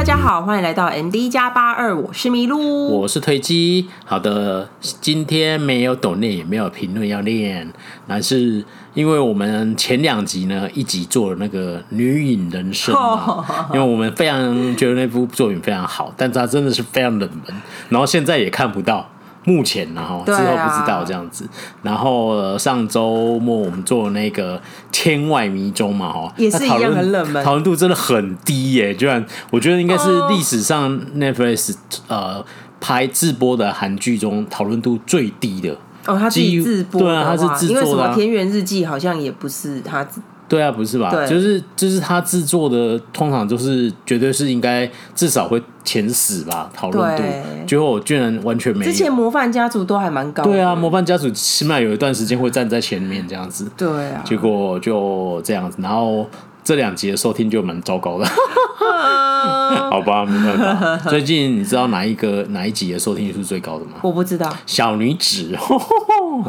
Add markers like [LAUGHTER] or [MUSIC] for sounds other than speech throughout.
大家好，欢迎来到 MD 加八二，我是麋鹿，我是推机。好的，今天没有抖念，也没有评论要念，但是因为我们前两集呢，一集做了那个女影人生嘛，因为我们非常觉得那部作品非常好，但它真的是非常冷门，然后现在也看不到。目前然后之后不知道这样子，啊、然后、呃、上周末我们做那个天外迷踪嘛哈，也是一样很冷门，讨论度真的很低耶，居然我觉得应该是历史上 Netflix 呃拍自播的韩剧中讨论度最低的。哦，他自己自播对啊，他是自作的、啊，因为什么田园日记好像也不是他。对啊，不是吧？就是就是他制作的，通常就是绝对是应该至少会前十吧，讨论度。结果我居然完全没有。之前模范家族都还蛮高的。对啊，模范家族起码有一段时间会站在前面这样子。对啊。结果就这样子，然后这两集的收听就蛮糟糕的。[LAUGHS] 好吧，没办法。最近你知道哪一个哪一集的收听数最高的吗？我不知道。小女子。[LAUGHS]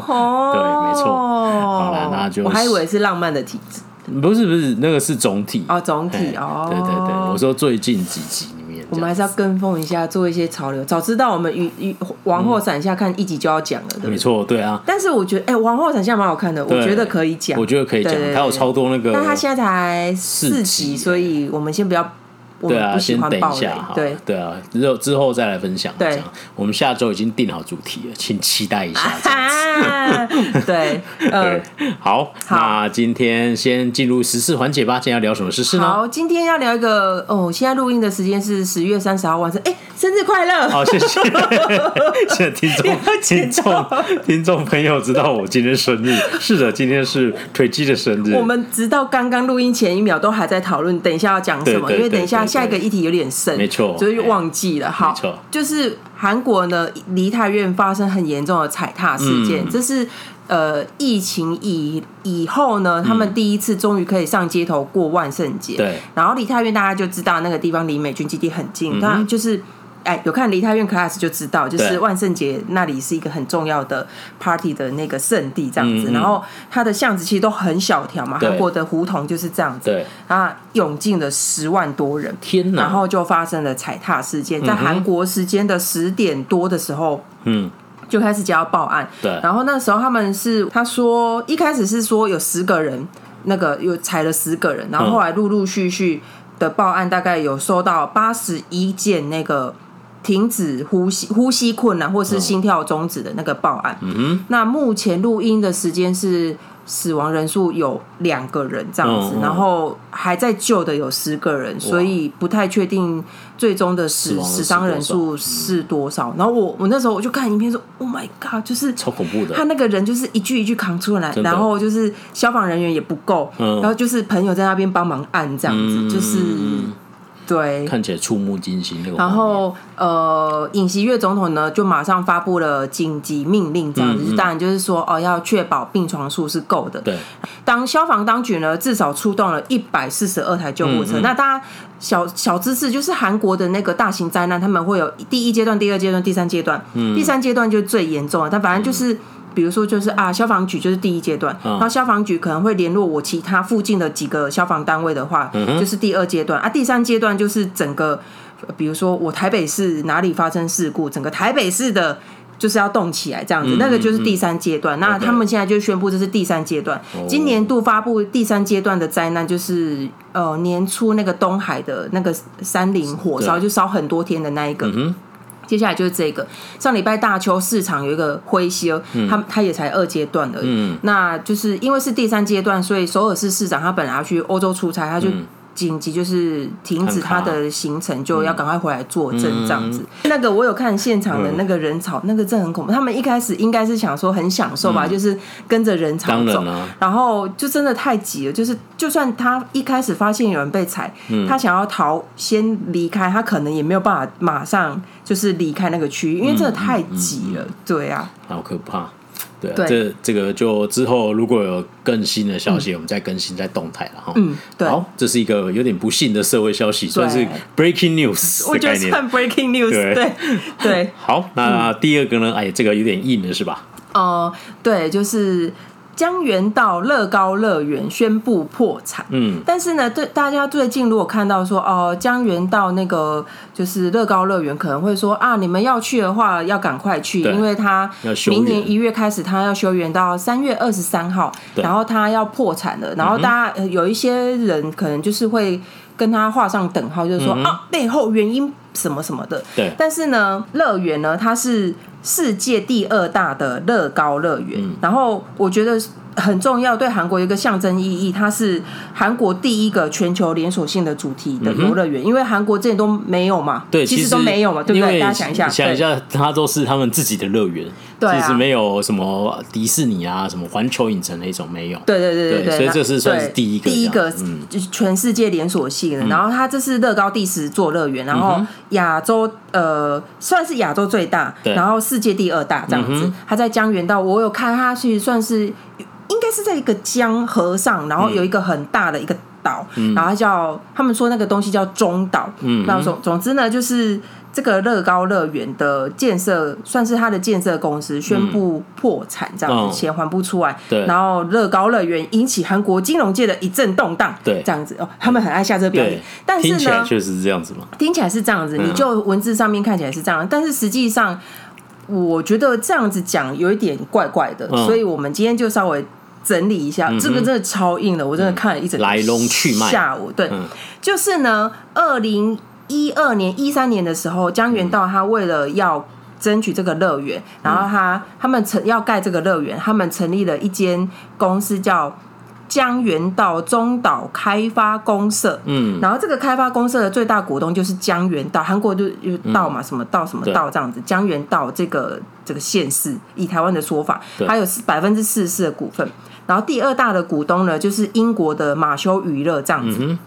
哦。对，没错。好了，那就我还以为是浪漫的体质。不是不是，那个是总体哦，总体哦，对对对，我说最近几集里面，我们还是要跟风一下，做一些潮流。早知道我们与与王后伞下看一集就要讲了，对，没错，对啊。但是我觉得，哎，王后伞下蛮好看的，我觉得可以讲，我觉得可以讲，它有超多那个，但它现在才四集，所以我们先不要。对啊，先等一下哈。对对啊，之后之后再来分享。对，我们下周已经定好主题了，请期待一下。[LAUGHS] 对，对，好，那今天先进入时事环节吧。今天要聊什么时事呢？好，今天要聊一个哦，现在录音的时间是十月三十号晚上。哎，生日快乐！好，谢谢。[LAUGHS] 谢谢听众 [LAUGHS] 听众听众朋友知道我今天生日。是的，今天是腿机的生日。我们直到刚刚录音前一秒都还在讨论，等一下要讲什么，因为等一下。下一个议题有点深，没错，所以忘记了。好，就是韩国呢，梨泰院发生很严重的踩踏事件，这是呃疫情以以后呢，他们第一次终于可以上街头过万圣节。对，然后梨泰院大家就知道那个地方离美军基地很近，它就是。哎，有看梨泰院 class 就知道，就是万圣节那里是一个很重要的 party 的那个圣地，这样子。然后它的巷子其实都很小条嘛，韩国的胡同就是这样子。对，啊，涌进了十万多人，天哪！然后就发生了踩踏事件，在韩国时间的十点多的时候，嗯，就开始接到报案。对，然后那时候他们是他说一开始是说有十个人，那个有踩了十个人，然后后来陆陆续续的报案，大概有收到八十一件那个。停止呼吸、呼吸困难或是心跳终止的那个报案。嗯哼。那目前录音的时间是死亡人数有两个人这样子，然后还在救的有十个人，所以不太确定最终的死死伤人数是多少。然后我我那时候我就看影片说，Oh my God，就是超恐怖的。他那个人就是一句一句扛出来，然后就是消防人员也不够，然后就是朋友在那边帮忙按这样子，就是。对，看起来触目惊心。然后，呃，尹锡悦总统呢，就马上发布了紧急命令，这样子，嗯嗯、当然就是说，哦，要确保病床数是够的。对，当消防当局呢，至少出动了一百四十二台救护车。那大家小小知识就是，韩国的那个大型灾难，他们会有第一阶段、第二阶段、第三阶段。嗯、第三阶段就最严重了，但反正就是。嗯比如说，就是啊，消防局就是第一阶段，然后消防局可能会联络我其他附近的几个消防单位的话，就是第二阶段啊。第三阶段就是整个，比如说我台北市哪里发生事故，整个台北市的就是要动起来这样子，那个就是第三阶段。那他们现在就宣布这是第三阶段。今年度发布第三阶段的灾难就是呃年初那个东海的那个山林火烧，就烧很多天的那一个。接下来就是这个，上礼拜大邱市场有一个灰修，他他也才二阶段而已。嗯、那就是因为是第三阶段，所以首尔市市长他本来要去欧洲出差，他就。紧急就是停止他的行程，就要赶快回来坐镇这样子。嗯、那个我有看现场的那个人潮，嗯、那个真的很恐怖。他们一开始应该是想说很享受吧，嗯、就是跟着人潮走，然，啊、然后就真的太挤了。就是就算他一开始发现有人被踩，嗯、他想要逃先离开，他可能也没有办法马上就是离开那个区域，因为真的太挤了。对啊，好可怕。对，这这个就之后如果有更新的消息，嗯、我们再更新再动态了哈。嗯，对。好，这是一个有点不幸的社会消息，对算是 breaking news [LAUGHS] 我觉得算 breaking news 对。对对。[LAUGHS] 好，那第二个呢？哎，这个有点硬了，是吧？哦、呃，对，就是江原道乐高乐园宣布破产。嗯，但是呢，对大家最近如果看到说哦，江原道那个就是乐高乐园，可能会说啊，你们要去的话要赶快去，因为他明年一月开始他要休园到三月二十三号，然后他要破产了。然后大家有一些人可能就是会跟他画上等号，就是说、嗯、啊，背后原因什么什么的。对，但是呢，乐园呢，它是。世界第二大的乐高乐园，嗯，然后我觉得很重要，对韩国有一个象征意义，它是韩国第一个全球连锁性的主题的游乐园，嗯，因为韩国之前都没有嘛，对，其实都没有嘛，对不对？大家想一下，想一下，它都是他们自己的乐园。其实没有什么迪士尼啊，什么环球影城那种没有。对对对对对，所以这是算是第一个，第一个就是全世界连锁性的。然后它这是乐高第十座乐园，然后亚洲呃算是亚洲最大，然后世界第二大这样子。它在江原道，我有看它其实算是应该是在一个江河上，然后有一个很大的一个岛，然后叫他们说那个东西叫中岛。嗯，那总总之呢就是。这个乐高乐园的建设算是它的建设公司宣布破产，这样子钱还不出来，对，然后乐高乐园引起韩国金融界的一阵动荡，对，这样子哦，他们很爱下这个标题，但是呢，确实是这样子嘛，听起来是这样子，你就文字上面看起来是这样，但是实际上我觉得这样子讲有一点怪怪的，所以我们今天就稍微整理一下，这个真的超硬的，我真的看了一整来龙去脉，下午。对，就是呢，二零。一二年、一三年的时候，江原道他为了要争取这个乐园，嗯、然后他他们成要盖这个乐园，他们成立了一间公司叫江原道中岛开发公社。嗯，然后这个开发公社的最大股东就是江原道，韩国就有道嘛，什么道什么道这样子。江原道这个这个县市，以台湾的说法，还有百分之四十四的股份。然后第二大的股东呢，就是英国的马修娱乐这样子。嗯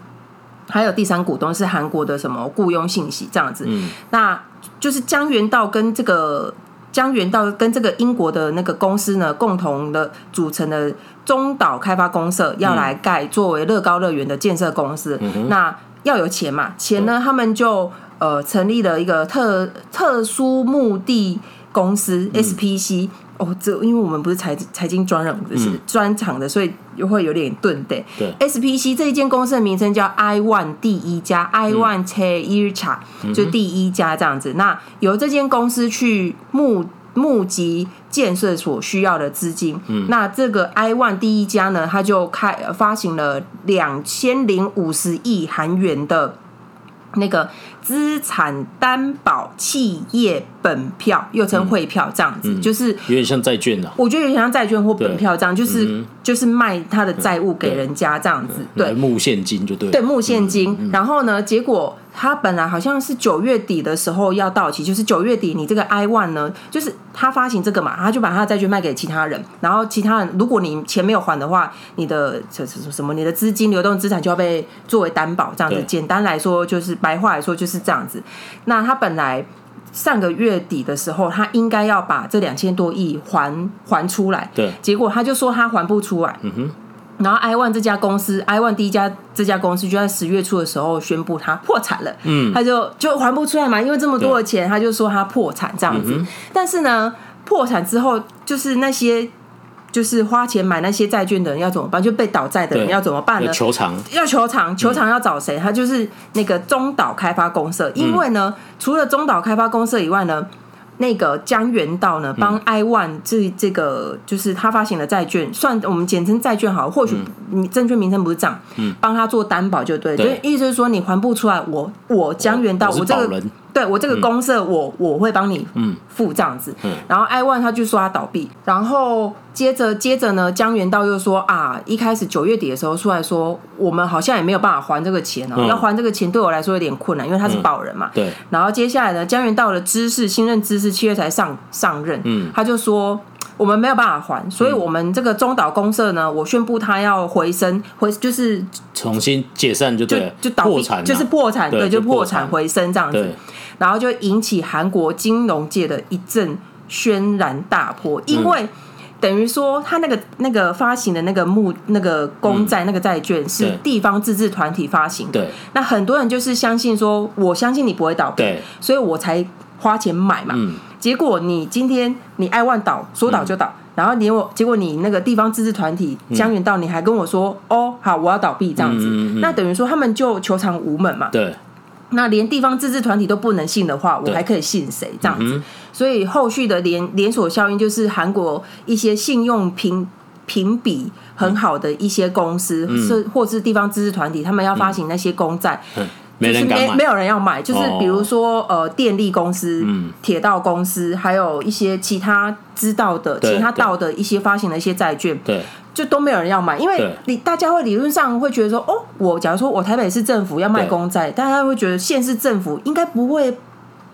还有第三股东是韩国的什么雇佣信息这样子，嗯、那就是江原道跟这个江原道跟这个英国的那个公司呢，共同的组成的中岛开发公社要来盖作为乐高乐园的建设公司，嗯、那要有钱嘛，钱呢，他们就呃成立了一个特特殊目的公司 SPC。哦，这因为我们不是财财经专人，是专场的，所以又会有点顿的。对，SPC 这一间公司的名称叫 iOne 第一家，iOne Chaircha 就第一家这样子。那由这间公司去募募集建设所需要的资金。嗯，那这个 iOne 第一家呢，它就开发行了两千零五十亿韩元的那个资产担保企业。本票又称汇票，这样子、就是有点像债券的、啊。我觉得有点像债券或本票这样，就是、嗯、就是卖他的债务给人家这样子。对，募现金就对。对，募现金。然后呢，结果他本来好像是九月底的时候要到期，就是九月底，你这个 iOne 呢，就是他发行这个嘛，他就把他的债券卖给其他人，然后其他人如果你钱没有还的话，你的什什什么，你的资金流动资产就要被作为担保，这样子。简单来说，就是白话来说就是这样子。那他本来。上个月底的时候，他应该要把这两千多亿还还出来，对，结果他就说他还不出来。嗯哼，然后 iOne 这家公司，iOne 第一家这家公司就在十月初的时候宣布他破产了。嗯，他就就还不出来嘛，因为这么多的钱，他就说他破产这样子。嗯、但是呢，破产之后就是那些。就是花钱买那些债券的人要怎么办？就被倒债的人要怎么办呢？求偿，要求偿，求偿要找谁？他就是那个中岛开发公社。因为呢，除了中岛开发公社以外呢，那个江原道呢，帮 iOne 这这个就是他发行的债券，算我们简称债券好，或许你证券名称不是这样，帮他做担保就对。所以意思是说，你还不出来，我我江原道我这个。对我这个公社，我我会帮你付这样子。然后 iOne 他就说他倒闭，然后接着接着呢，江原道又说啊，一开始九月底的时候出来说，我们好像也没有办法还这个钱哦，要还这个钱对我来说有点困难，因为他是保人嘛。对。然后接下来呢，江原道的知事新任知事七月才上上任，他就说我们没有办法还，所以我们这个中岛公社呢，我宣布他要回升回，就是重新解散就对，就倒闭，就是破产，对，就破产回升这样子。然后就引起韩国金融界的一阵轩然大波，因为等于说他那个那个发行的那个募那个公债那个债券是地方自治团体发行的，对，那很多人就是相信说，我相信你不会倒闭，所以我才花钱买嘛。结果你今天你 iOne 倒说倒就倒。然后你我结果你那个地方自治团体江原道，你还跟我说、嗯、哦，好，我要倒闭这样子，那等于说他们就求偿无门嘛。对。那连地方自治团体都不能信的话，我还可以信谁？这样子，所以后续的连连锁效应就是韩国一些信用评评比很好的一些公司，是、嗯、或是地方自治团体，他们要发行那些公债，嗯、没人敢买，没没有人要买，就是比如说呃电力公司、铁、嗯、道公司，还有一些其他知道的其他道的一些发行的一些债券，对。就都没有人要买，因为你大家会理论上会觉得说，哦，我假如说我台北市政府要卖公债，大家会觉得县市政府应该不会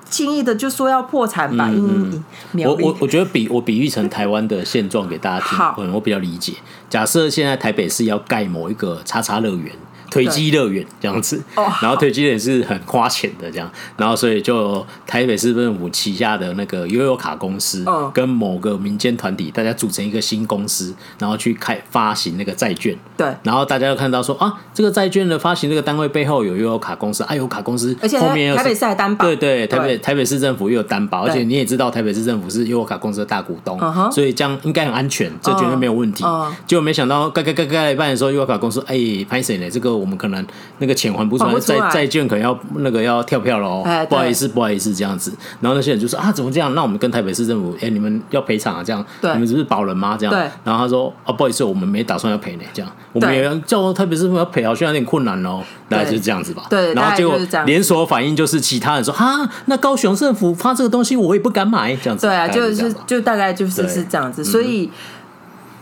轻易的就说要破产吧？嗯，嗯我我我觉得比我比喻成台湾的现状给大家听，可能，我比较理解。假设现在台北市要盖某一个叉叉乐园。推机乐园这样子，然后推机乐园是很花钱的这样，然后所以就台北市政府旗下的那个悠游卡公司，跟某个民间团体，大家组成一个新公司，然后去开发行那个债券。对，然后大家就看到说啊，这个债券的发行这个单位背后有悠游卡公司，啊，悠游卡公司，而且后面台北市还担保，对对，台北台北市政府又有担保，而且你也知道台北市政府是悠游卡公司的大股东，所以这样应该很安全，这绝对没有问题。结果没想到盖盖盖盖了一半的时候，悠游卡公司哎，拍谁呢？这个我们可能。那个钱还不出来，债债券可能要那个要跳票了哦，不好意思，不好意思，这样子。然后那些人就说啊，怎么这样？那我们跟台北市政府，哎，你们要赔偿啊？这样，你们只是保人吗？这样。然后他说啊，不好意思，我们没打算要赔呢。这样，我们也叫台北市政府要赔，好像有点困难哦。大概就是这样子吧。对。然后结果连锁反应就是其他人说哈，那高雄政府发这个东西，我也不敢买。这样子。对啊，就是就大概就是是这样子，所以。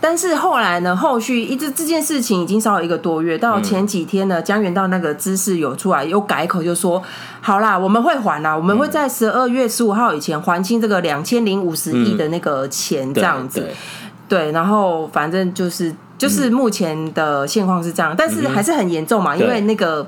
但是后来呢？后续一直这件事情已经烧了一个多月，到前几天呢，江原道那个知识有出来，又改口，就说好啦，我们会还啦，我们会在十二月十五号以前还清这个两千零五十亿的那个钱，这样子。嗯、对，对，然后反正就是就是目前的现况是这样，但是还是很严重嘛，因为那个。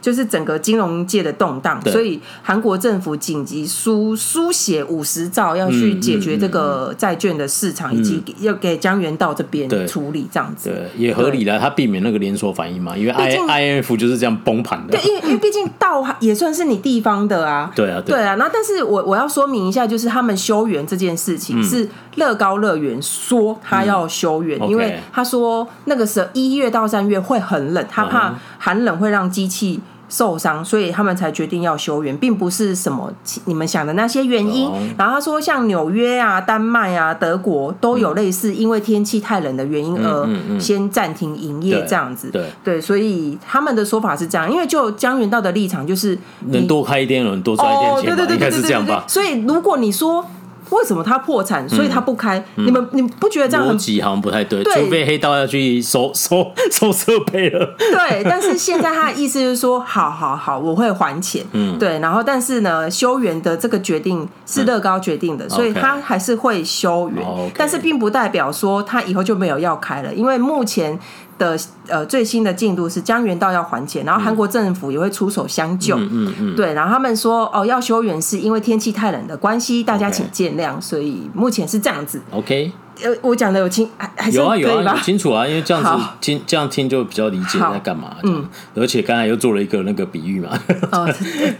就是整个金融界的动荡，所以韩国政府紧急书书写五十兆要去解决这个债券的市场，嗯嗯嗯、以及要给江原道这边处理这样子，对，也合理了。他避免那个连锁反应嘛，因为 I 竟 IMF 就是这样崩盘的。对，因为因为毕竟道也算是你地方的啊。对啊，对，对啊。那但是我我要说明一下，就是他们修园这件事情是乐高乐园说他要修园，嗯、因为他说那个时候一月到三月会很冷，他怕寒冷会让机器。受伤，所以他们才决定要休园，并不是什么你们想的那些原因。然后他说，像纽约啊、丹麦啊、德国都有类似，因为天气太冷的原因而先暂停营业这样子。对对，所以他们的说法是这样，因为就江原道的立场就是能多开一点，能多赚一点钱，对对对，应该是这样吧。所以如果你说。为什么他破产？所以他不开。嗯、你们你们不觉得这样很逻辑好像不太对？对，除非黑道要去收 [LAUGHS] 收收设备了。对，但是现在他的意思就是说，好好好，我会还钱。嗯，对。然后，但是呢，修园的这个决定是乐高决定的，嗯、所以他还是会修园。但是并不代表说他以后就没有要开了，因为目前。的呃最新的进度是江原道要还钱，然后韩国政府也会出手相救。嗯嗯，嗯对，然后他们说哦要修远是因为天气太冷的关系，大家请见谅。所以目前是这样子。OK，呃，我讲的有清？有啊有啊，清楚啊，因为这样子听这样听就比较理解在干嘛。嗯，而且刚才又做了一个那个比喻嘛。哦，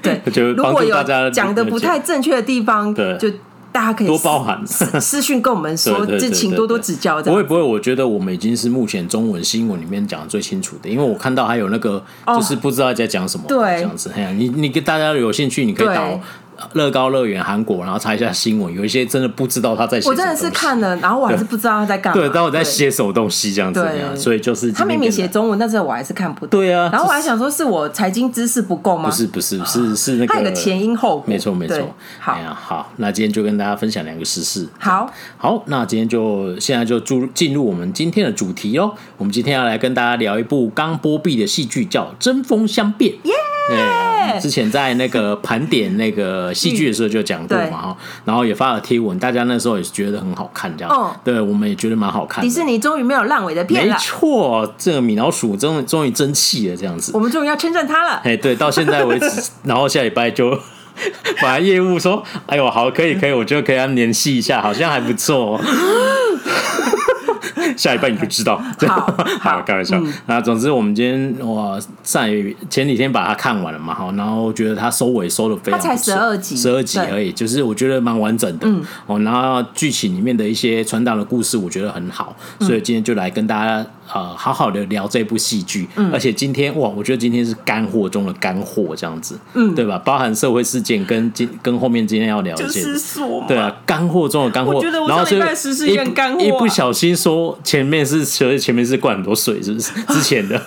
对，[LAUGHS] 就如果有讲的不太正确的地方，对，就。大家可以多包涵私讯跟我们说，[LAUGHS] 就请多多指教。不会不会，我觉得我们已经是目前中文新闻里面讲的最清楚的，因为我看到还有那个就是不知道在讲什么，对，这样子。你你跟大家有兴趣，你可以导。乐高乐园韩国，然后查一下新闻，有一些真的不知道他在写。我真的是看了，然后我还是不知道他在干嘛。对，但我在写什么东西这样子呀？所以就是他明明写中文，但是我还是看不懂。对啊，然后我还想说，是我财经知识不够吗？不是不是是是那个。他有个前因后果。没错没错。好好，那今天就跟大家分享两个时事。好好，那今天就现在就进进入我们今天的主题哦。我们今天要来跟大家聊一部刚播毕的戏剧，叫《针锋相变》。耶！对，之前在那个盘点那个戏剧的时候就讲过嘛哈，然后也发了贴文，大家那时候也是觉得很好看，这样。对，我们也觉得蛮好看。迪士尼终于没有烂尾的片了。没错，这个米老鼠终于终于争气了，这样子。我们终于要称赞他了。哎，对，到现在为止，[LAUGHS] 然后下礼拜就 [LAUGHS] 把业务说，哎呦，好，可以可以，我觉得可以要联系一下，好像还不错。[GASPS] 下一半你就知道。好，[LAUGHS] 好，开玩笑。那、嗯、总之，我们今天我上前几天把它看完了嘛，哈，然后觉得它收尾收的非常，它才十二集，十二集而已，就是我觉得蛮完整的。嗯，哦，然后剧情里面的一些传达的故事，我觉得很好，所以今天就来跟大家。呃，好好的聊这部戏剧，嗯，而且今天哇，我觉得今天是干货中的干货，这样子，嗯，对吧？包含社会事件跟今跟后面今天要聊的，就是说，对啊，干货中的干货。然后所以一一不小心说前面是其实前面是灌很多水，是不是？[LAUGHS] 之前的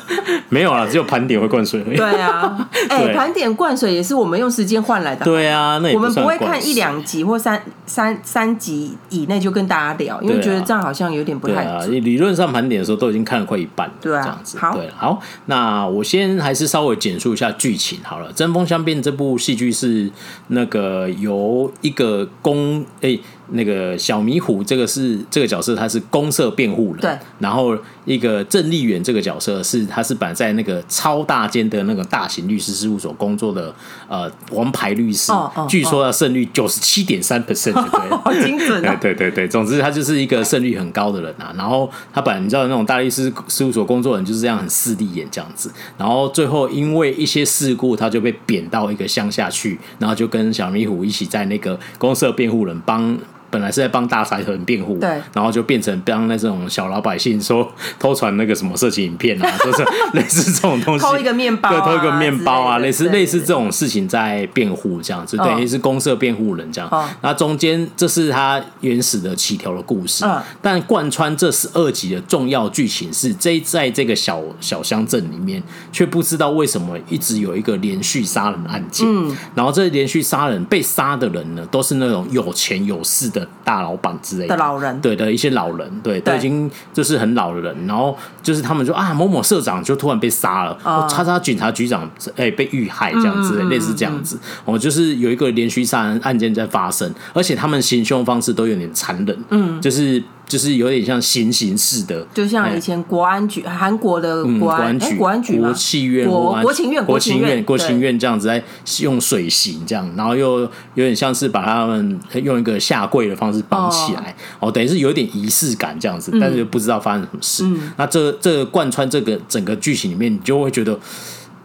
没有啦，只有盘点会灌水而已。对啊，[LAUGHS] 哎，盘点灌水也是我们用时间换来的。对啊，那我们不会看一两集或三三三集以内就跟大家聊，因为觉得这样好像有点不太啊。理论上盘点的时候都已经看了快一半，对啊，这样子，好，对，好，那我先还是稍微简述一下剧情好了。《针锋相对》这部戏剧是那个由一个公诶。欸那个小迷糊，这个是这个角色，他是公社辩护人。对。然后一个郑丽媛这个角色是，他是摆在那个超大间的那个大型律师事务所工作的呃王牌律师。据说他胜率九十七点三 percent，对。[LAUGHS] 好精准。对对对对，总之他就是一个胜率很高的人啊。然后他本来你知道那种大律师事务所工作人就是这样很势利眼这样子。然后最后因为一些事故，他就被贬到一个乡下去，然后就跟小迷糊一起在那个公社辩护人帮。本来是在帮大财团辩护，对，然后就变成帮那种小老百姓说偷传那个什么色情影片啊，[LAUGHS] 就是类似这种东西，偷一个面包，对，偷一个面包啊，类似类似这种事情在辩护这样子，等于是公社辩护人这样。那中间这是他原始的起条的故事，但贯穿这十二集的重要剧情是这在这个小小乡镇里面，却不知道为什么一直有一个连续杀人案件，然后这连续杀人被杀的人呢，都是那种有钱有势的。大老板之类的。老人，对的一些老人，对，都已经就是很老的人，然后就是他们说啊，某某社长就突然被杀了，叉叉警察局长哎被遇害这样子，类似这样子，哦，就是有一个连续杀人案件在发生，而且他们行凶方式都有点残忍，嗯，就是。就是有点像行刑式的，就像以前国安局，韩国的国安局、国安局、国企院、国国情院、国情院、国情院这样子在用水刑这样，然后又有点像是把他们用一个下跪的方式绑起来，哦，等于是有点仪式感这样子，但是又不知道发生什么事。那这这贯穿这个整个剧情里面，你就会觉得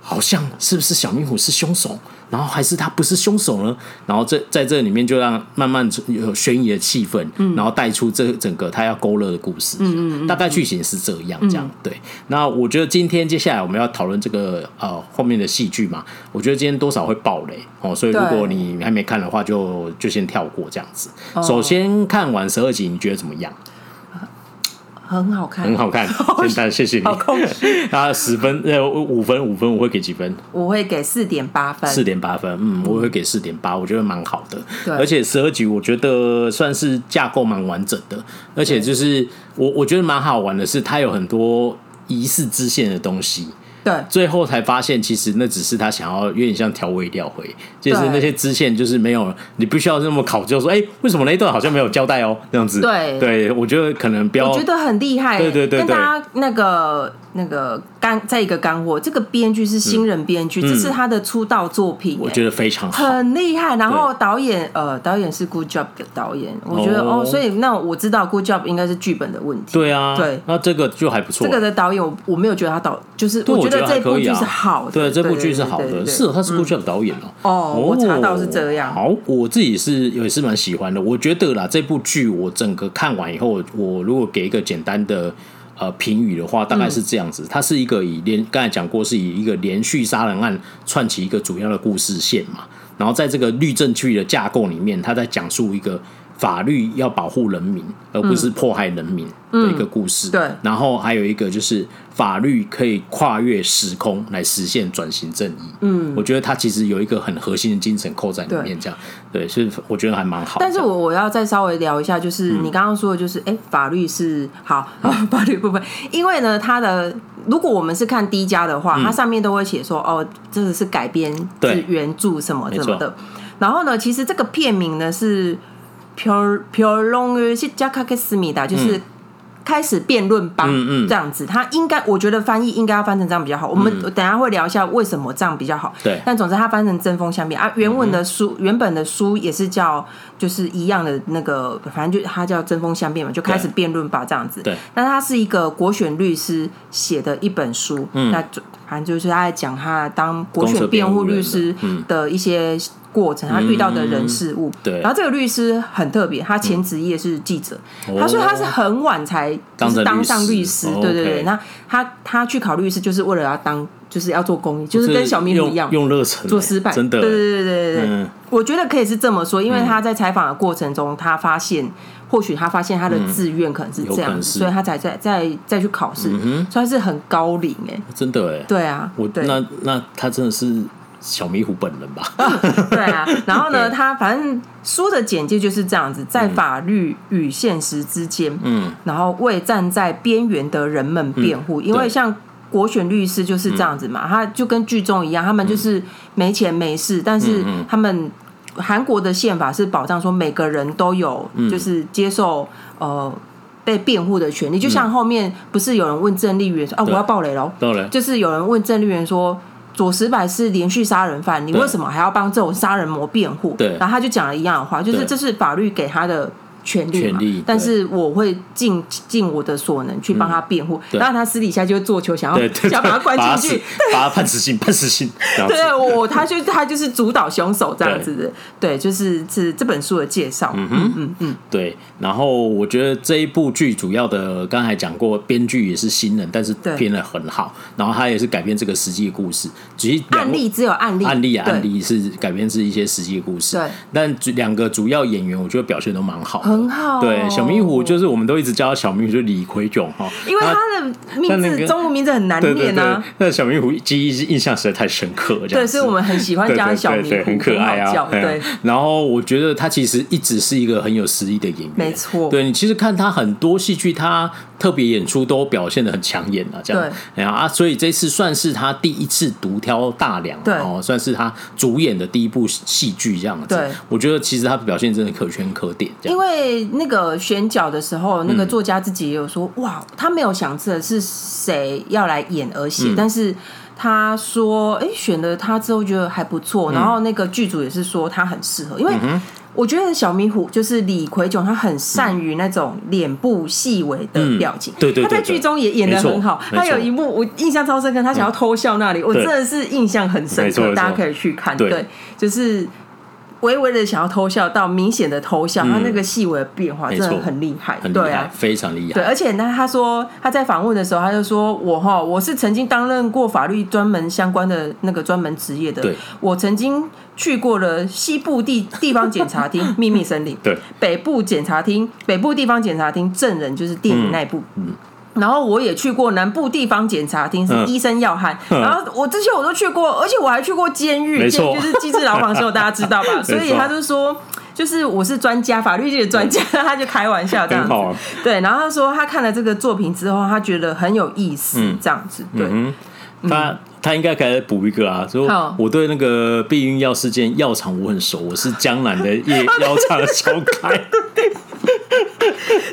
好像是不是小明虎是凶手？然后还是他不是凶手呢？然后这在这里面就让慢慢有悬疑的气氛，嗯、然后带出这整个他要勾勒的故事。嗯嗯，大概剧情是这样，这样、嗯、对。那我觉得今天接下来我们要讨论这个呃后面的戏剧嘛，我觉得今天多少会爆雷哦，所以如果你还没看的话就，就就先跳过这样子。哦、首先看完十二集，你觉得怎么样？很好看，很好看，[LAUGHS] 简单，谢谢你。啊，十分呃五分五分，我会给几分？我会给四点八分，四点八分，嗯，我会给四点八，我觉得蛮好的。对，而且十二集我觉得算是架构蛮完整的，而且就是我我觉得蛮好玩的是，它有很多疑似支线的东西。对，最后才发现，其实那只是他想要有点像调味料回，就是那些支线就是没有，你不需要那么考究说，哎，为什么那一段好像没有交代哦，这样子。对，对我觉得可能比较，我觉得很厉害，对对对，跟大家那个。那个干再一个干货，这个编剧是新人编剧，嗯、这是他的出道作品，我觉得非常好，很厉害。然后导演对呃，导演是 Good Job 的导演，我觉得哦，哦，所以那我知道 Good Job 应该是剧本的问题。对啊，对，那这个就还不错。这个的导演我我没有觉得他导，就是我觉得这部剧是好的，对，这部剧是好的，是哦，他是 Good Job 导演哦。哦，我查到是这样。好，我自己是也是蛮喜欢的。我觉得啦，这部剧我整个看完以后，我如果给一个简单的。呃，评语的话大概是这样子，它是一个以连刚才讲过是以一个连续杀人案串起一个主要的故事线嘛，然后在这个律政剧的架构里面，它在讲述一个。法律要保护人民，而不是迫害人民的一个故事。嗯嗯、对，然后还有一个就是法律可以跨越时空来实现转型正义。嗯，我觉得它其实有一个很核心的精神扣在里面，这样对，所以我觉得还蛮好。但是我我要再稍微聊一下，就是你刚刚说的，就是哎、嗯，法律是好，[LAUGHS] 法律部分，因为呢，它的如果我们是看 D 加的话，嗯、它上面都会写说哦，这个是改编是原著什么什么的。然后呢，其实这个片名呢是。漂漂亮的是加卡克思密达，就是开始辩论吧，嗯嗯，这样子，他应该，我觉得翻译应该要翻成这样比较好。我们等下会聊一下为什么这样比较好。对，但总之他翻成针锋相对。啊，原文的书原本的书也是叫就是一样的那个，反正就他叫针锋相辩嘛，就开始辩论吧，这样子。对，但他是一个国选律师写的一本书，嗯，那反正就是他在讲他当国选辩护律师的一些。过程，他遇到的人事物，嗯、对，然后这个律师很特别，他前职业是记者，嗯、他说他是很晚才就是当上律师，律师对对对，那他他去考律师就是为了要当，就是要做公益，就是跟小明一样用热忱做失败，真的，对对对对对，嗯、我觉得可以是这么说，因为他在采访的过程中，他发现或许他发现他的志愿可能是这样，所以他才再再再去考试，嗯、哼。所以他是很高龄哎，真的哎，对啊，我对。那那他真的是。小迷糊本人吧，[LAUGHS] 对啊，然后呢，他反正书的简介就是这样子，在法律与现实之间，嗯，然后为站在边缘的人们辩护，因为像国选律师就是这样子嘛，他就跟剧中一样，他们就是没钱没势，但是他们韩国的宪法是保障说每个人都有就是接受呃被辩护的权利，就像后面不是有人问郑丽媛说啊，我要暴雷喽，就是有人问郑丽媛说。左石柏是连续杀人犯，你为什么还要帮这种杀人魔辩护？对，然后他就讲了一样的话，就是这是法律给他的。权利嘛，但是我会尽尽我的所能去帮他辩护。然后他私底下就做球，想要 [LAUGHS] 想要把他关进去，把他判死刑，判死刑。对，我他就他就是主导凶手这样子的。对，就是是这本书的介绍。嗯嗯嗯嗯，对。然后我觉得这一部剧主要的刚才讲过，编剧也是新人，但是编的很好。然后他也是改编这个实际的故事，只是案例只有案例，案例案例是改编自一些实际的故事。对，但两个主要演员我觉得表现都蛮好。很好，对，小迷糊就是我们都一直叫他小迷糊，就李奎炯哈，因为他的名字中文名字很难念啊。那小迷糊记忆印象实在太深刻，这样对，所以我们很喜欢叫他小迷糊，很可爱啊。对，然后我觉得他其实一直是一个很有实力的演员，没错。对，你其实看他很多戏剧，他特别演出都表现的很抢眼啊，这样。对。啊，所以这次算是他第一次独挑大梁，对。哦，算是他主演的第一部戏剧这样子。对，我觉得其实他表现真的可圈可点，因为那个。呃，选角的时候，那个作家自己也有说，嗯、哇，他没有想着是谁要来演而写，嗯、但是他说，哎、欸，选了他之后觉得还不错，嗯、然后那个剧组也是说他很适合，因为我觉得小迷糊就是李奎炯，他很善于那种脸部细微的表情，嗯、对，对，对，对，他在剧中也演的很好，他有一幕我印象超深刻，他想要偷笑那里，嗯、我真的是印象很深刻，大家可以去看，对，对，就是。微微的想要偷笑到明显的偷笑，他那个细微的变化真的很厉害，对啊，非常厉害。对，而且呢，他说他在访问的时候，他就说：“我哈，我是曾经担任过法律专门相关的那个专门职业的。我曾经去过了西部地地方检察厅 [LAUGHS] 秘密森林，对，北部检察厅北部地方检察厅证人就是电影那部，嗯。”然后我也去过南部地方检察厅，是医生要害。嗯、然后我这些我都去过，而且我还去过监狱，监狱，就是机智牢房的时候，大家知道吧？[LAUGHS] 所以他就说，就是我是专家，法律界的专家，嗯、他就开玩笑这样子。好对，然后他说他看了这个作品之后，他觉得很有意思，这样子。对，嗯、他他应该可以补一个啊，说我对那个避孕药事件药厂我很熟，我是江南的夜 [LAUGHS] 药厂小开。[LAUGHS]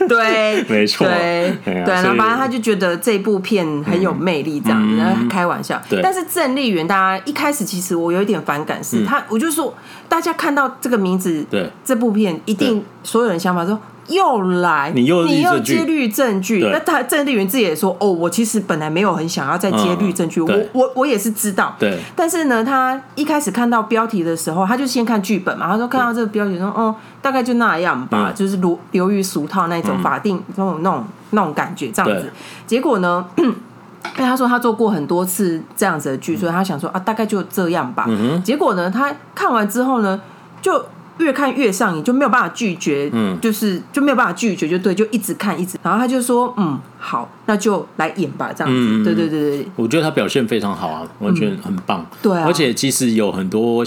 [LAUGHS] 对，[LAUGHS] 没错，对对，然后反正他就觉得这部片很有魅力，这样子，然后开玩笑。但是郑丽媛，大家一开始其实我有一点反感，是他，我就说大家看到这个名字，对，这部片一定所有人想法说。又来，你又你又接律证据，那他郑丽媛自己也说，哦，我其实本来没有很想要再接律证据，我我我也是知道，对。但是呢，他一开始看到标题的时候，他就先看剧本嘛，他说看到这个标题说，哦，大概就那样吧，就是流流于俗套那种法定那种那种那种感觉这样子。结果呢，[CLEARS THROAT] 因为他说他做过很多次这样子的剧，所以他想说啊，大概就这样吧。结果呢，他看完之后呢，就。越看越上瘾，就没有办法拒绝，嗯，就是就没有办法拒绝，就对，就一直看，一直。然后他就说，嗯，好，那就来演吧，这样子。嗯、对对对对，我觉得他表现非常好啊，完全很棒。嗯、对、啊，而且其实有很多，